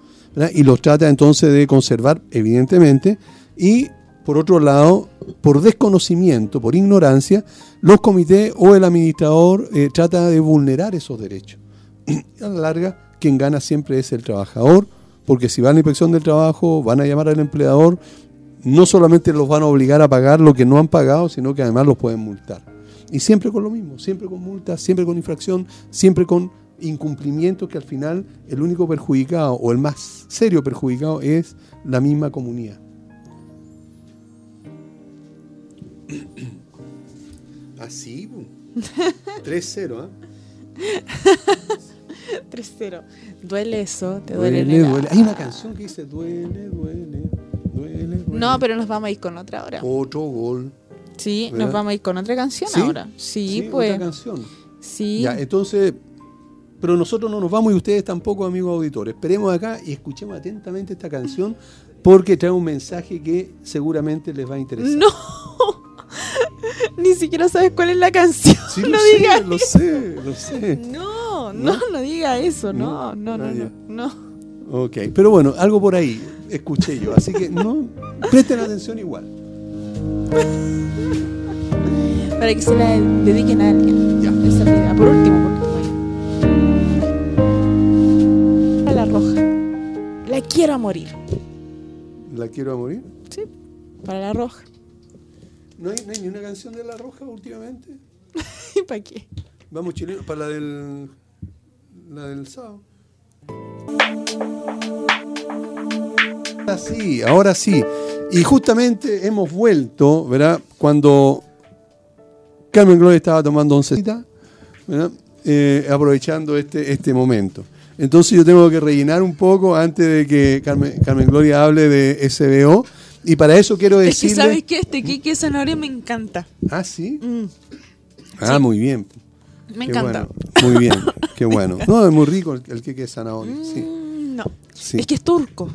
y los trata entonces de conservar, evidentemente, y por otro lado, por desconocimiento, por ignorancia, los comités o el administrador eh, trata de vulnerar esos derechos. a la larga, quien gana siempre es el trabajador, porque si van a la inspección del trabajo, van a llamar al empleador, no solamente los van a obligar a pagar lo que no han pagado, sino que además los pueden multar. Y siempre con lo mismo, siempre con multas, siempre con infracción, siempre con incumplimientos que al final el único perjudicado o el más serio perjudicado es la misma comunidad. Así, 3-0, ¿eh? 3-0. Duele eso, te duele. Duele, el duele. Hay una canción que dice duele, duele, duele, duele. No, pero nos vamos a ir con otra ahora. Otro gol. Sí, ¿verdad? nos vamos a ir con otra canción ¿Sí? ahora. Sí, otra pues. canción. Sí. Ya, entonces, pero nosotros no nos vamos y ustedes tampoco, amigos auditores. Esperemos acá y escuchemos atentamente esta canción porque trae un mensaje que seguramente les va a interesar. No. Ni siquiera sabes cuál es la canción. Sí, no lo sé, digas lo sé, lo sé. No, ¿No? no, no diga eso, no, No, no, no, no. Ok, pero bueno, algo por ahí escuché yo, así que no presten atención igual. Para que se la dediquen a alguien. Ya. Esa. Por último, La quiero a morir. ¿La quiero a morir? Sí, para la roja. ¿No hay, no hay ni una canción de La Roja últimamente? ¿Y para qué? Vamos chileno, para la del, la del sábado. Ahora sí, ahora sí. Y justamente hemos vuelto, ¿verdad? Cuando Carmen Gloria estaba tomando oncecita, ¿verdad? Eh, aprovechando este, este momento. Entonces yo tengo que rellenar un poco antes de que Carmen, Carmen Gloria hable de SBO. Y para eso quiero Es que sabes que este Kike Zanahoria me encanta. Ah, sí. Mm, Ah, muy bien. me Qué encanta. bueno, Muy bien, qué bueno. No, es muy rico el, el de zanahoria. Sí, Mm, no, sí. es que es turco.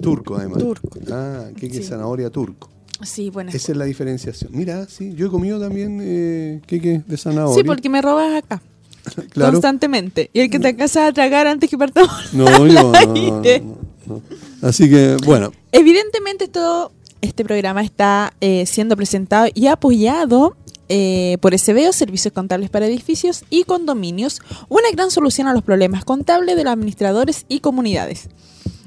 turco además. Turco. Ah, de Sí. zanahoria turco. Sí, bueno. Esa es la diferenciación. Mira, sí, yo he comido también eh, queque de zanahoria. Sí, porque me robas acá claro. constantemente. Y el que te alcanza a tragar antes que partamos. No, yo no, no. Así que, bueno, Evidentemente todo este programa está eh, siendo presentado y apoyado eh, por SBO, Servicios Contables para Edificios y Condominios, una gran solución a los problemas contables de los administradores y comunidades.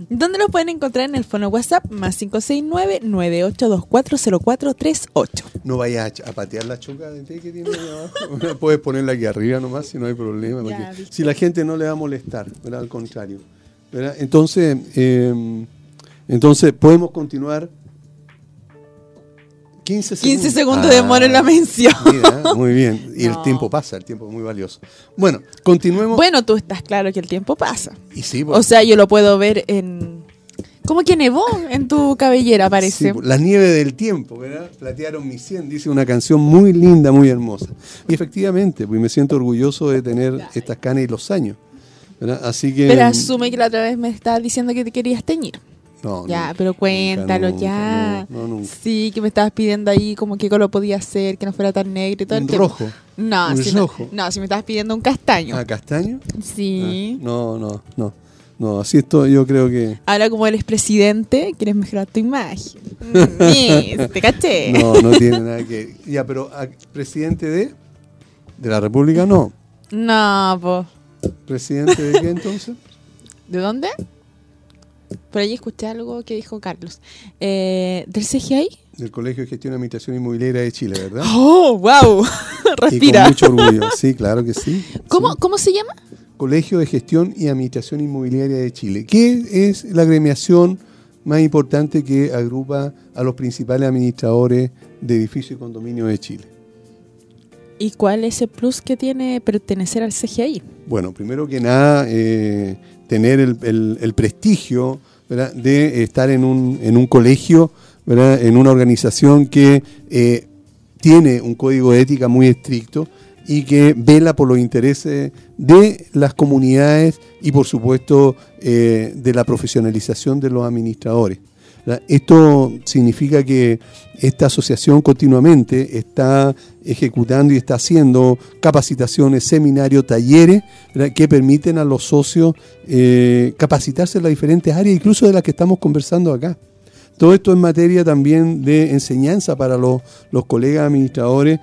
Donde lo pueden encontrar en el fono WhatsApp más 569-98240438. no vayas a, patear la choca de té que tiene ahí abajo. Puedes ponerla aquí arriba nomás si no hay problema. Ya, si la gente no le va a molestar, ¿verdad? Al contrario. ¿verdad? Entonces, eh, entonces podemos continuar 15 segundos. 15 segundos de demora en la mención. Mira, muy bien. Y el No. tiempo pasa, el tiempo es muy valioso. Bueno, continuemos. Bueno, tú estás claro que el tiempo pasa. y sí, pues, O sea, yo lo puedo ver en... Como que nevó en tu cabellera, parece. sí, pues, la nieve del tiempo, ¿verdad? Platearon mi 100, dice una canción muy linda, muy hermosa. Y efectivamente, pues me siento orgulloso de tener estas canas y los años. ¿verdad? Así que. Pero asume que la otra vez me estabas diciendo que te querías teñir. No, Ya, nunca, pero cuéntalo nunca, ya. No, no, nunca. Sí, que me estabas pidiendo ahí como que color podía ser, que no fuera tan negro y todo Un el rojo. No, un si no, rojo. no, si me estabas pidiendo un castaño. Ah, castaño. sí. Ah, no, no, no. No, así esto yo creo que. Ahora como eres presidente, quieres mejorar tu imagen. ¿Te caché? No, no tiene nada que. Ya, pero ¿a- presidente de. De la República no. No, pues. ¿Presidente de qué entonces? ¿De dónde? Por ahí escuché algo que dijo Carlos. Eh, ¿Del CGI? Del Colegio de Gestión y Administración Inmobiliaria de Chile, ¿verdad? ¡Oh, wow! Y Respira. con mucho orgullo. Sí, claro que sí. ¿Cómo, Sí. ¿Cómo se llama? Colegio de Gestión y Administración Inmobiliaria de Chile, que es la agremiación más importante que agrupa a los principales administradores de edificios y condominios de Chile. ¿Y cuál es el plus que tiene pertenecer al CGI? Bueno, primero que nada, eh, tener el, el- prestigio de estar en un, en un colegio, en una organización que eh, tiene un código de ética muy estricto y que vela por los intereses de las comunidades y por supuesto eh, de la profesionalización de los administradores. Esto significa que esta asociación continuamente está ejecutando y está haciendo capacitaciones, seminarios, talleres que permiten a los socios eh, capacitarse en las diferentes áreas, incluso de las que estamos conversando acá. Todo esto en materia también de enseñanza para los, los colegas administradores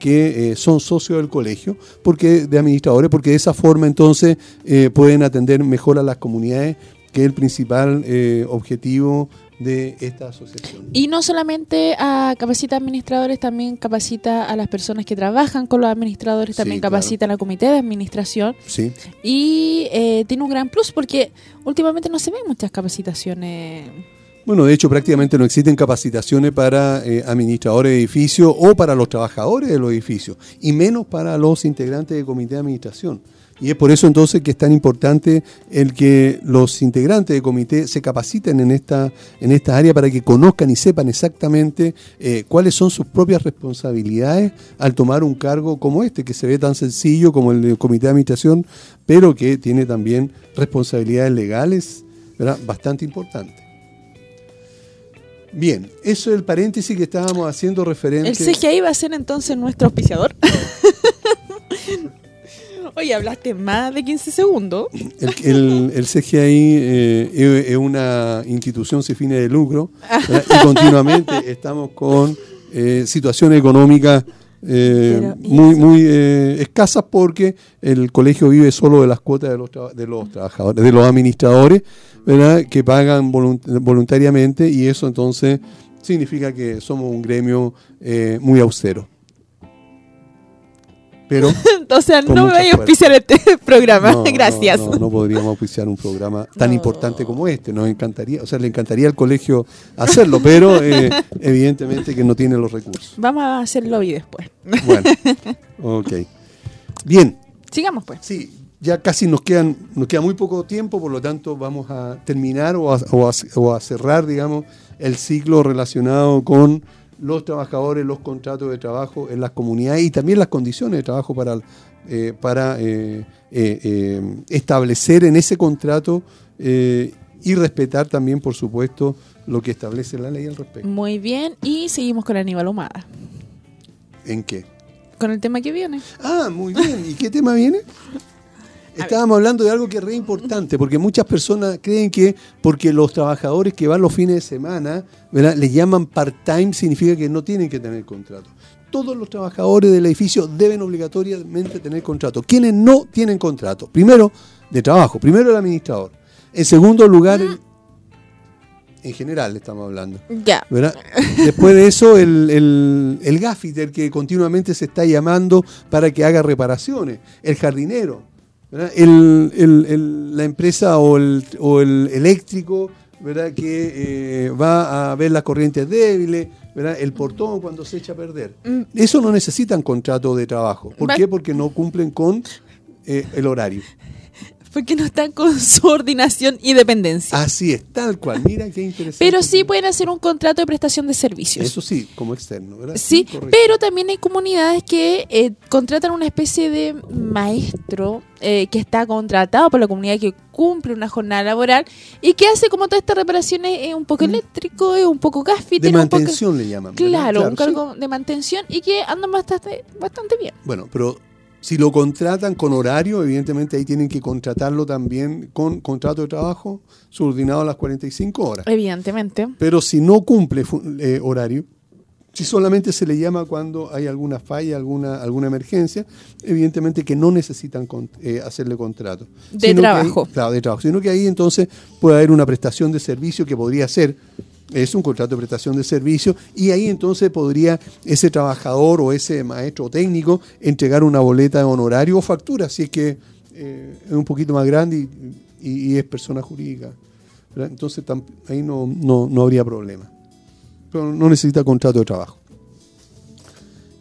que eh, son socios del colegio, porque de administradores, porque de esa forma entonces eh, pueden atender mejor a las comunidades que es el principal objetivo de esta asociación. Y no solamente a capacita administradores, también capacita a las personas que trabajan con los administradores, Sí, también claro. capacita a la comité de administración Sí, y eh, tiene un gran plus porque últimamente no se ven muchas capacitaciones. bueno, de hecho prácticamente no existen capacitaciones para eh, administradores de edificios o para los trabajadores de los edificios, y menos para los integrantes del comité de administración. Y es por eso entonces que es tan importante el que los integrantes del comité se capaciten en esta, en esta área para que conozcan y sepan exactamente eh, cuáles son sus propias responsabilidades al tomar un cargo como este, que se ve tan sencillo como el del comité de administración, pero que tiene también responsabilidades legales ¿verdad? bastante importantes. Bien, eso es el paréntesis que estábamos haciendo referente. ¿El CGI va a ser entonces nuestro auspiciador? Oye, hablaste más de 15 segundos. El, el- el CGI eh, es, una institución sin fines de lucro ¿verdad? y continuamente estamos con eh, situaciones económicas eh, Pero, ¿y muy, muy eh, escasas porque el colegio vive solo de las cuotas de los, de los trabajadores, de los administradores, ¿verdad? que pagan volunt- voluntariamente y eso entonces significa que somos un gremio eh, muy austero. Pero O sea, no me vaya a auspiciar este programa. No, Gracias. No, no podríamos auspiciar un programa tan importante como este. Nos encantaría, o sea, le encantaría al colegio hacerlo, pero eh, evidentemente que no tiene los recursos. Vamos a hacer lobby después. Bueno, ok. Bien, Sigamos pues. sí, ya casi nos quedan, nos queda muy poco tiempo, por lo tanto vamos a terminar o a, o a- o a cerrar, digamos, el ciclo relacionado con los trabajadores, los contratos de trabajo en las comunidades y también las condiciones de trabajo para, eh, para eh, eh, establecer en ese contrato y respetar también, por supuesto, lo que establece la ley al respecto. Muy bien. Y seguimos con Aníbal Humada. ¿En qué? Con el tema que viene. Ah, muy bien. ¿Y qué tema viene? Estábamos hablando de algo que es re importante, porque muchas personas creen que porque los trabajadores que van los fines de semana, ¿verdad? les llaman part-time, significa que no tienen que tener contrato. Todos los trabajadores del edificio deben obligatoriamente tener contrato. Quienes no tienen contrato, primero de trabajo, primero el administrador. En segundo lugar, el- en general estamos hablando. Ya. ¿verdad? Después de eso, el, el, el gaffiter que continuamente se está llamando para que haga reparaciones, el jardinero. El- el- el- la empresa o el, o el eléctrico ¿verdad? que eh, va a ver las corrientes débiles, ¿verdad? el portón cuando se echa a perder. Mm. Eso no necesitan contrato de trabajo. ¿Por qué? Porque no cumplen con eh, el horario. Porque no están con subordinación y dependencia. Así es, tal cual. Mira qué interesante. Pero sí pueden hacer un contrato de prestación de servicios. Eso sí, como externo, ¿verdad? Sí, pero también hay comunidades que eh, contratan una especie de maestro eh, que está contratado por la comunidad que cumple una jornada laboral y que hace como todas estas reparaciones eh, un poco eléctrico, eh, un poco Mm. De mantención le llaman. Claro, un sí. cargo de mantención y que andan bastante, bastante bien. Bueno, pero si lo contratan con horario, evidentemente ahí tienen que contratarlo también con contrato de trabajo subordinado a las 45 horas. Evidentemente. Pero si no cumple eh, horario, si solamente se le llama cuando hay alguna falla, alguna, alguna emergencia, evidentemente que no necesitan con- eh, hacerle contrato. De Sino trabajo. claro, de trabajo. Sino que ahí entonces puede haber una prestación de servicio que podría ser, es un contrato de prestación de servicio, y ahí entonces podría ese trabajador o ese maestro técnico entregar una boleta de honorario o factura, si es que eh, es un poquito más grande y, y- y es persona jurídica. ¿verdad? Entonces tam- ahí no, no, no habría problema. Pero no necesita contrato de trabajo.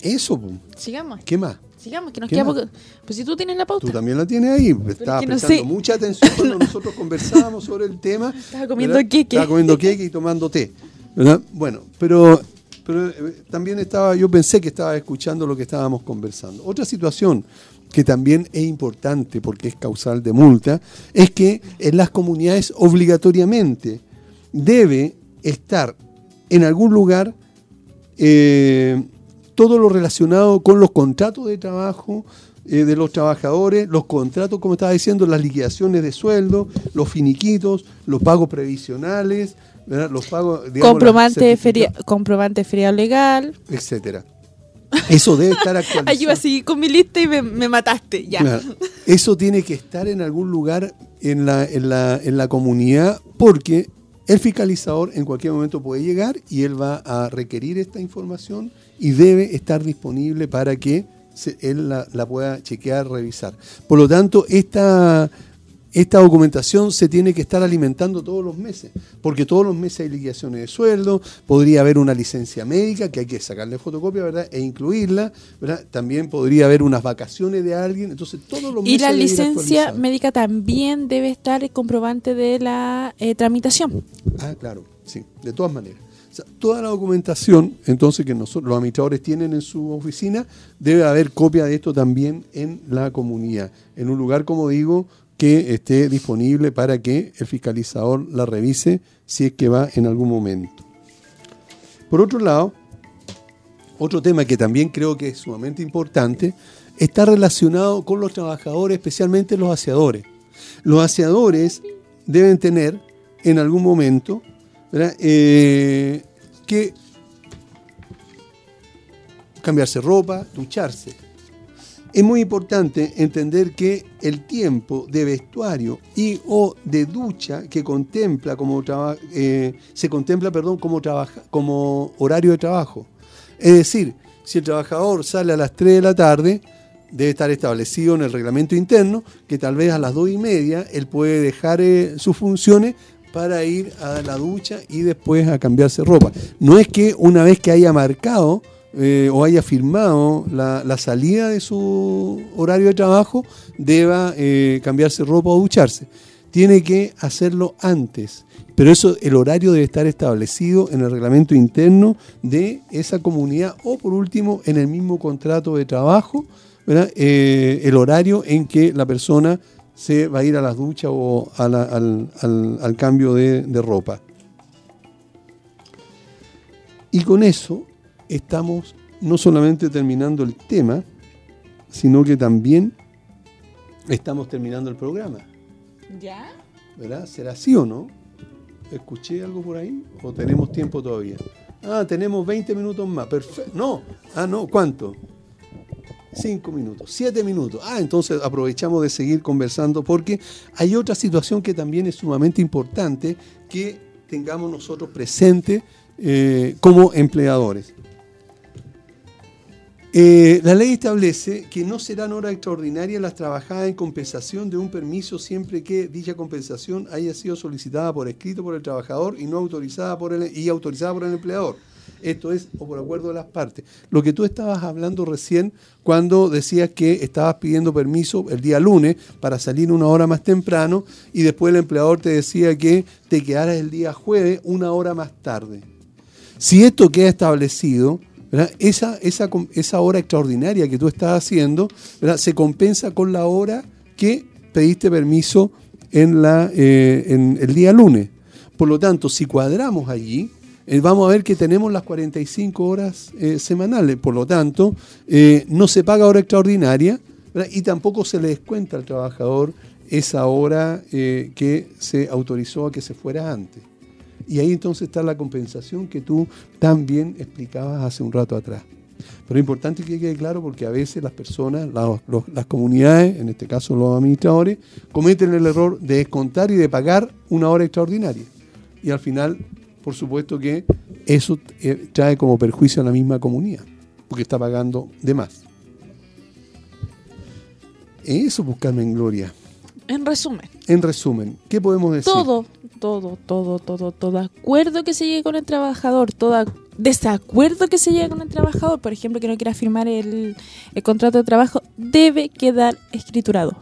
Eso, po. Sigamos. ¿qué más? Sigamos, que nos ¿Qué queda poco. Pues si tú tienes la Tú pauta. también la tienes ahí. Estaba no prestando sé. mucha atención cuando nosotros conversábamos sobre el tema. Estaba comiendo ¿verdad? queque. Estaba comiendo queque y tomando té. ¿verdad? Bueno, pero, pero eh, también estaba, yo pensé que estaba escuchando lo que estábamos conversando. Otra situación que también es importante porque es causal de multa, es que en las comunidades obligatoriamente debe estar en algún lugar eh, todo lo relacionado con los contratos de trabajo eh, de los trabajadores, los contratos, como estaba diciendo, las liquidaciones de sueldo, los finiquitos, los pagos previsionales, ¿verdad? los pagos, digamos, comprobante, feria, comprobante feriado legal. etcétera. Eso debe estar actualizado. Ahí iba así con mi lista y me, me mataste, ya. Claro. Eso tiene que estar en algún lugar en la, en, la, en la comunidad porque el fiscalizador en cualquier momento puede llegar y él va a requerir esta información y debe estar disponible para que él la pueda chequear, revisar. Por lo tanto, esta, esta documentación se tiene que estar alimentando todos los meses, porque todos los meses hay liquidaciones de sueldo, podría haber una licencia médica que hay que sacarle fotocopia, ¿verdad? E incluirla, ¿verdad? También podría haber unas vacaciones de alguien, entonces todos los meses... Y la licencia médica también debe estar el comprobante de la eh, tramitación. Ah, claro, sí, de todas maneras. O sea, toda la documentación, entonces, que nosotros, los administradores tienen en su oficina, debe haber copia de esto también en la comunidad, en un lugar, como digo, que esté disponible para que el fiscalizador la revise si es que va en algún momento. Por otro lado, otro tema que también creo que es sumamente importante, está relacionado con los trabajadores, especialmente los aseadores. Los aseadores deben tener en algún momento. Eh, que cambiarse ropa, ducharse. Es muy importante entender que el tiempo de vestuario y o de ducha que contempla eh, se contempla perdón, como, trabaja, como horario de trabajo. Es decir, si el trabajador sale a las 3 de la tarde, debe estar establecido en el reglamento interno que tal vez a las 2 y media él puede dejar eh, sus funciones para ir a la ducha y después a cambiarse ropa. No es que una vez que haya marcado eh, o haya firmado la, salida de su horario de trabajo, deba eh, cambiarse ropa o ducharse. Tiene que hacerlo antes. Pero eso, el horario debe estar establecido en el reglamento interno de esa comunidad o por último en el mismo contrato de trabajo. Eh, el horario en que la persona se va a ir a las duchas o al, cambio de ropa. Y con eso estamos no solamente terminando el tema, sino que también estamos terminando el programa. ¿Ya? ¿Verdad? ¿Será así o no? ¿Escuché algo por ahí? ¿O tenemos tiempo todavía? Ah, tenemos 20 minutos más. Perfecto. No. Ah, no. ¿Cuánto? 5 minutos, 7 minutos. Ah, entonces aprovechamos de seguir conversando porque hay otra situación que también es sumamente importante que tengamos nosotros presente eh, como empleadores. Eh, la ley establece que no serán horas extraordinarias las trabajadas en compensación de un permiso siempre que dicha compensación haya sido solicitada por escrito por el trabajador y no autorizada por el y autorizada por el empleador. Esto es o por acuerdo de las partes. Lo que tú estabas hablando recién cuando decías que estabas pidiendo permiso el día lunes para salir una hora más temprano y después el empleador te decía que te quedaras el día jueves una hora más tarde. Si esto queda establecido, Esa, esa, esa hora extraordinaria que tú estás haciendo se compensa con la hora que pediste permiso en, la, eh, en el día lunes. Por lo tanto, si cuadramos allí, eh, vamos a ver que tenemos las 45 horas eh, semanales. Por lo tanto, no se paga hora extraordinaria y tampoco se le descuenta al trabajador esa hora que se autorizó a que se fuera antes. Y ahí entonces está la compensación que tú también explicabas hace un rato atrás. Pero es importante que quede claro porque a veces las personas, la- los- las comunidades, en este caso los administradores, cometen el error de descontar y de pagar una hora extraordinaria. Y al final, por supuesto que eso eh, trae como perjuicio a la misma comunidad, porque está pagando de más. Eso buscarme en gloria. En resumen, En resumen, ¿qué podemos decir? todo, todo, todo, todo, todo acuerdo que se llegue con el trabajador, todo ac- desacuerdo que se llegue con el trabajador, por ejemplo, que no quiera firmar el, el contrato de trabajo, debe quedar escriturado.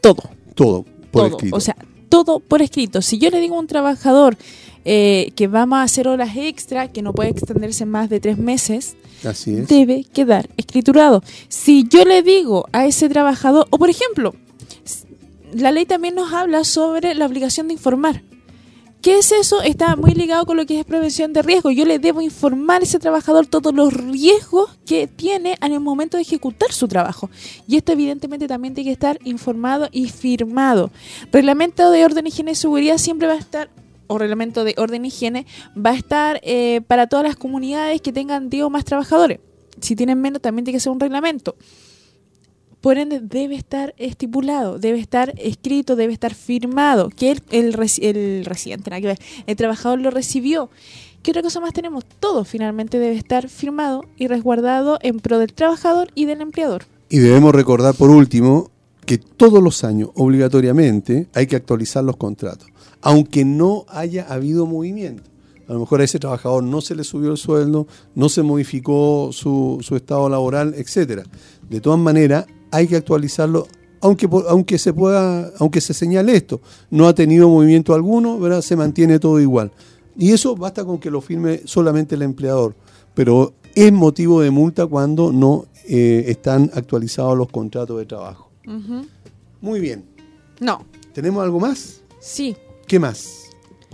Todo. Todo, por todo. escrito. O sea, todo por escrito. Si yo le digo a un trabajador eh, que vamos a hacer horas extra, que no puede extenderse más de tres meses, Así es. debe quedar escriturado. Si yo le digo a ese trabajador, o por ejemplo, la ley también nos habla sobre la obligación de informar. ¿Qué es eso? Está muy ligado con lo que es prevención de riesgo. Yo le debo informar a ese trabajador todos los riesgos que tiene en el momento de ejecutar su trabajo. Y esto evidentemente también tiene que estar informado y firmado. Reglamento de orden, higiene y seguridad siempre va a estar o reglamento de orden y higiene va a estar eh, para todas las comunidades que tengan 10 o más trabajadores. si tienen menos también tiene que ser un reglamento. Por ende, debe estar estipulado, debe estar escrito, debe estar firmado, que el, el, el nada que ver, el trabajador lo recibió. ¿Qué otra cosa más tenemos? Todo finalmente debe estar firmado y resguardado en pro del trabajador y del empleador. Y debemos recordar por último que todos los años, obligatoriamente, hay que actualizar los contratos, aunque no haya habido movimiento. A lo mejor a ese trabajador no se le subió el sueldo, no se modificó su, su estado laboral, etcétera. De todas maneras, hay que actualizarlo, aunque, aunque se pueda, aunque se señale esto, no ha tenido movimiento alguno, ¿verdad? se mantiene todo igual. Y eso basta con que lo firme solamente el empleador. Pero es motivo de multa cuando no eh, están actualizados los contratos de trabajo. Muy bien. No, ¿Tenemos algo más? sí, ¿Qué más?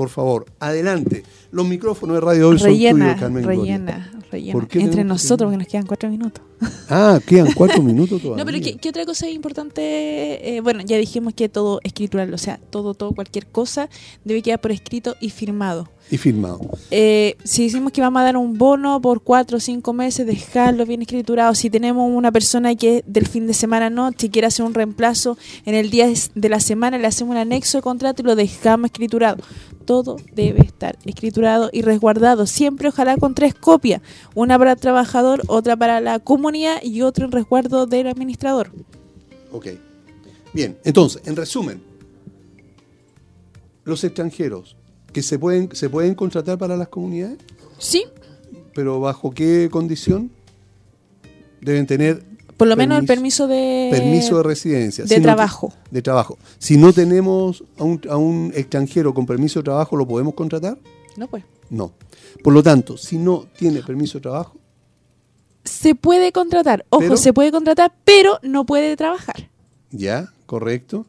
Por favor, adelante. Los micrófonos de Radio Hoy son tuyos, Carmen Gloria. rellena, rellena. ¿Por qué Entre que nosotros, porque nos quedan cuatro minutos. Ah, quedan cuatro minutos todavía. No, pero ¿qué, qué otra cosa es importante? Eh, bueno, ya dijimos que todo escritural, o sea, todo, todo, cualquier cosa debe quedar por escrito y firmado. Y firmado. Eh, si decimos que vamos a dar un bono por cuatro o cinco meses, dejarlo bien escriturado. Si tenemos una persona que del fin de semana no, si quiere hacer un reemplazo en el día de la semana, le hacemos un anexo de contrato y lo dejamos escriturado. Todo debe estar escriturado y resguardado. Siempre, ojalá con tres copias: una para el trabajador, otra para la comunidad y otro en resguardo del administrador. Ok. Bien, entonces, en resumen, los extranjeros que se pueden, se pueden contratar para las comunidades, Sí, pero ¿bajo qué condición? Deben tener por lo menos el permiso de, permiso de residencia. de Si no- trabajo. de trabajo. Si no tenemos a un, a un extranjero con permiso de trabajo, ¿lo podemos contratar? No, pues. No. Por lo tanto, si no tiene permiso de trabajo, Se puede contratar, ojo, Pero- se puede contratar, pero no puede trabajar. ya, correcto.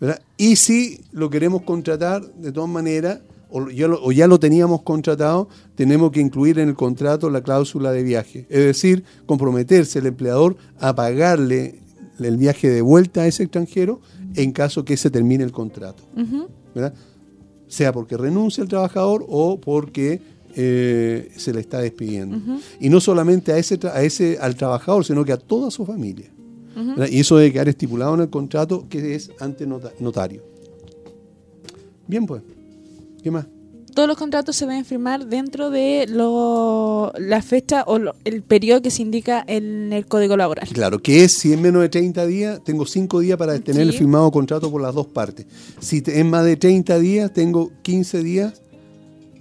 ¿verdad? Y si lo queremos contratar, de todas maneras, o ya, lo, o ya lo teníamos contratado, tenemos que incluir en el contrato la cláusula de viaje. Es decir, comprometerse el empleador a pagarle el viaje de vuelta a ese extranjero en caso que se termine el contrato. Sea porque renuncia el trabajador o porque eh, se le está despidiendo. Y no solamente a ese, tra- a ese al trabajador, sino que a toda su familia. Y eso debe quedar estipulado en el contrato que es ante nota- notario. Bien, pues. ¿Qué más? Todos los contratos se deben firmar dentro de lo- la fecha o lo- el periodo que se indica en el Código Laboral. Claro, que es si es menos de 30 días, tengo 5 días para tener el firmado contrato por las dos partes. Si es más de 30 días, tengo 15 días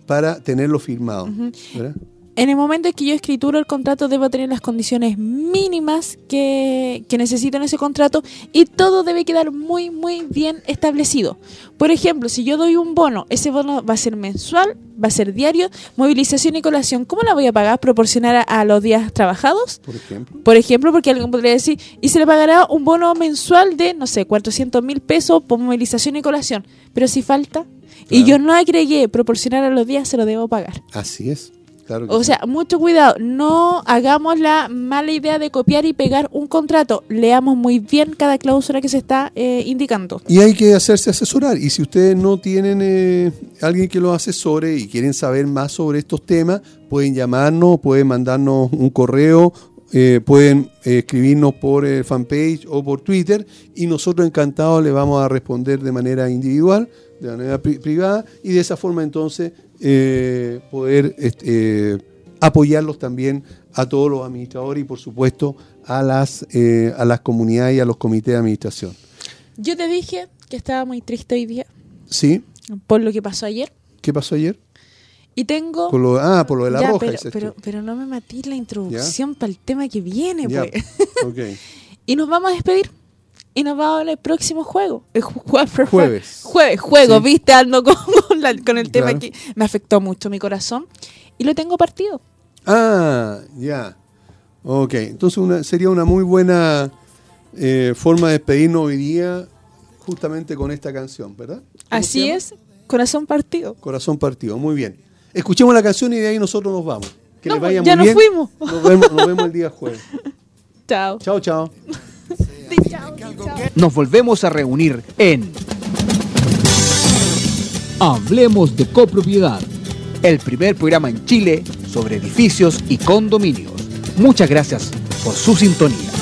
para tenerlo firmado. ¿verdad? En el momento en que yo escrituro el contrato, debo tener las condiciones mínimas que, que necesito en ese contrato y todo debe quedar muy, muy bien establecido. Por ejemplo, si yo doy un bono, ese bono va a ser mensual, va a ser diario, movilización y colación. ¿Cómo la voy a pagar? ¿Proporcionar a, a los días trabajados? Por ejemplo. Por ejemplo, porque alguien podría decir, y se le pagará un bono mensual de, no sé, 400 mil pesos por movilización y colación. Pero si falta, y yo no agregué proporcionar a los días, se lo debo pagar. Así es. Claro O sí. sea, mucho cuidado, no hagamos la mala idea de copiar y pegar un contrato. Leamos muy bien cada cláusula que se está eh, indicando. Y hay que hacerse asesorar. Y si ustedes no tienen eh, alguien que los asesore y quieren saber más sobre estos temas, pueden llamarnos, pueden mandarnos un correo, eh, pueden eh, escribirnos por el fanpage o por Twitter y nosotros encantados les vamos a responder de manera individual, de manera pri- privada y de esa forma entonces eh, poder este, eh, apoyarlos también a todos los administradores y por supuesto a las, eh, a las comunidades y a los comités de administración. Yo te dije que estaba muy triste hoy día ¿Sí? por lo que pasó ayer. ¿Qué pasó ayer? Y tengo... Por lo, ah, por lo de la Ya, roja, pero, no me matí la introducción para el tema que viene, pues. Y nos vamos a despedir. Y nos vamos al próximo juego. El ju- jue- Jueves. Jueves, juego, Sí. viste, ando con, con la- con el tema Claro. que me afectó mucho mi corazón. Y lo tengo partido. Ah, ya. Ok, entonces una, sería una muy buena eh, forma de despedirnos hoy día justamente con esta canción, ¿verdad? ¿Cómo se Así es, corazón partido. Corazón partido, muy bien. Escuchemos la canción y de ahí nosotros nos vamos. Que No, les vaya ya muy nos bien. fuimos. Nos vemos, nos vemos el día jueves. Chao. Chao, chao. Nos volvemos a reunir en Hablemos de copropiedad. el primer programa en Chile sobre edificios y condominios. Muchas gracias por su sintonía.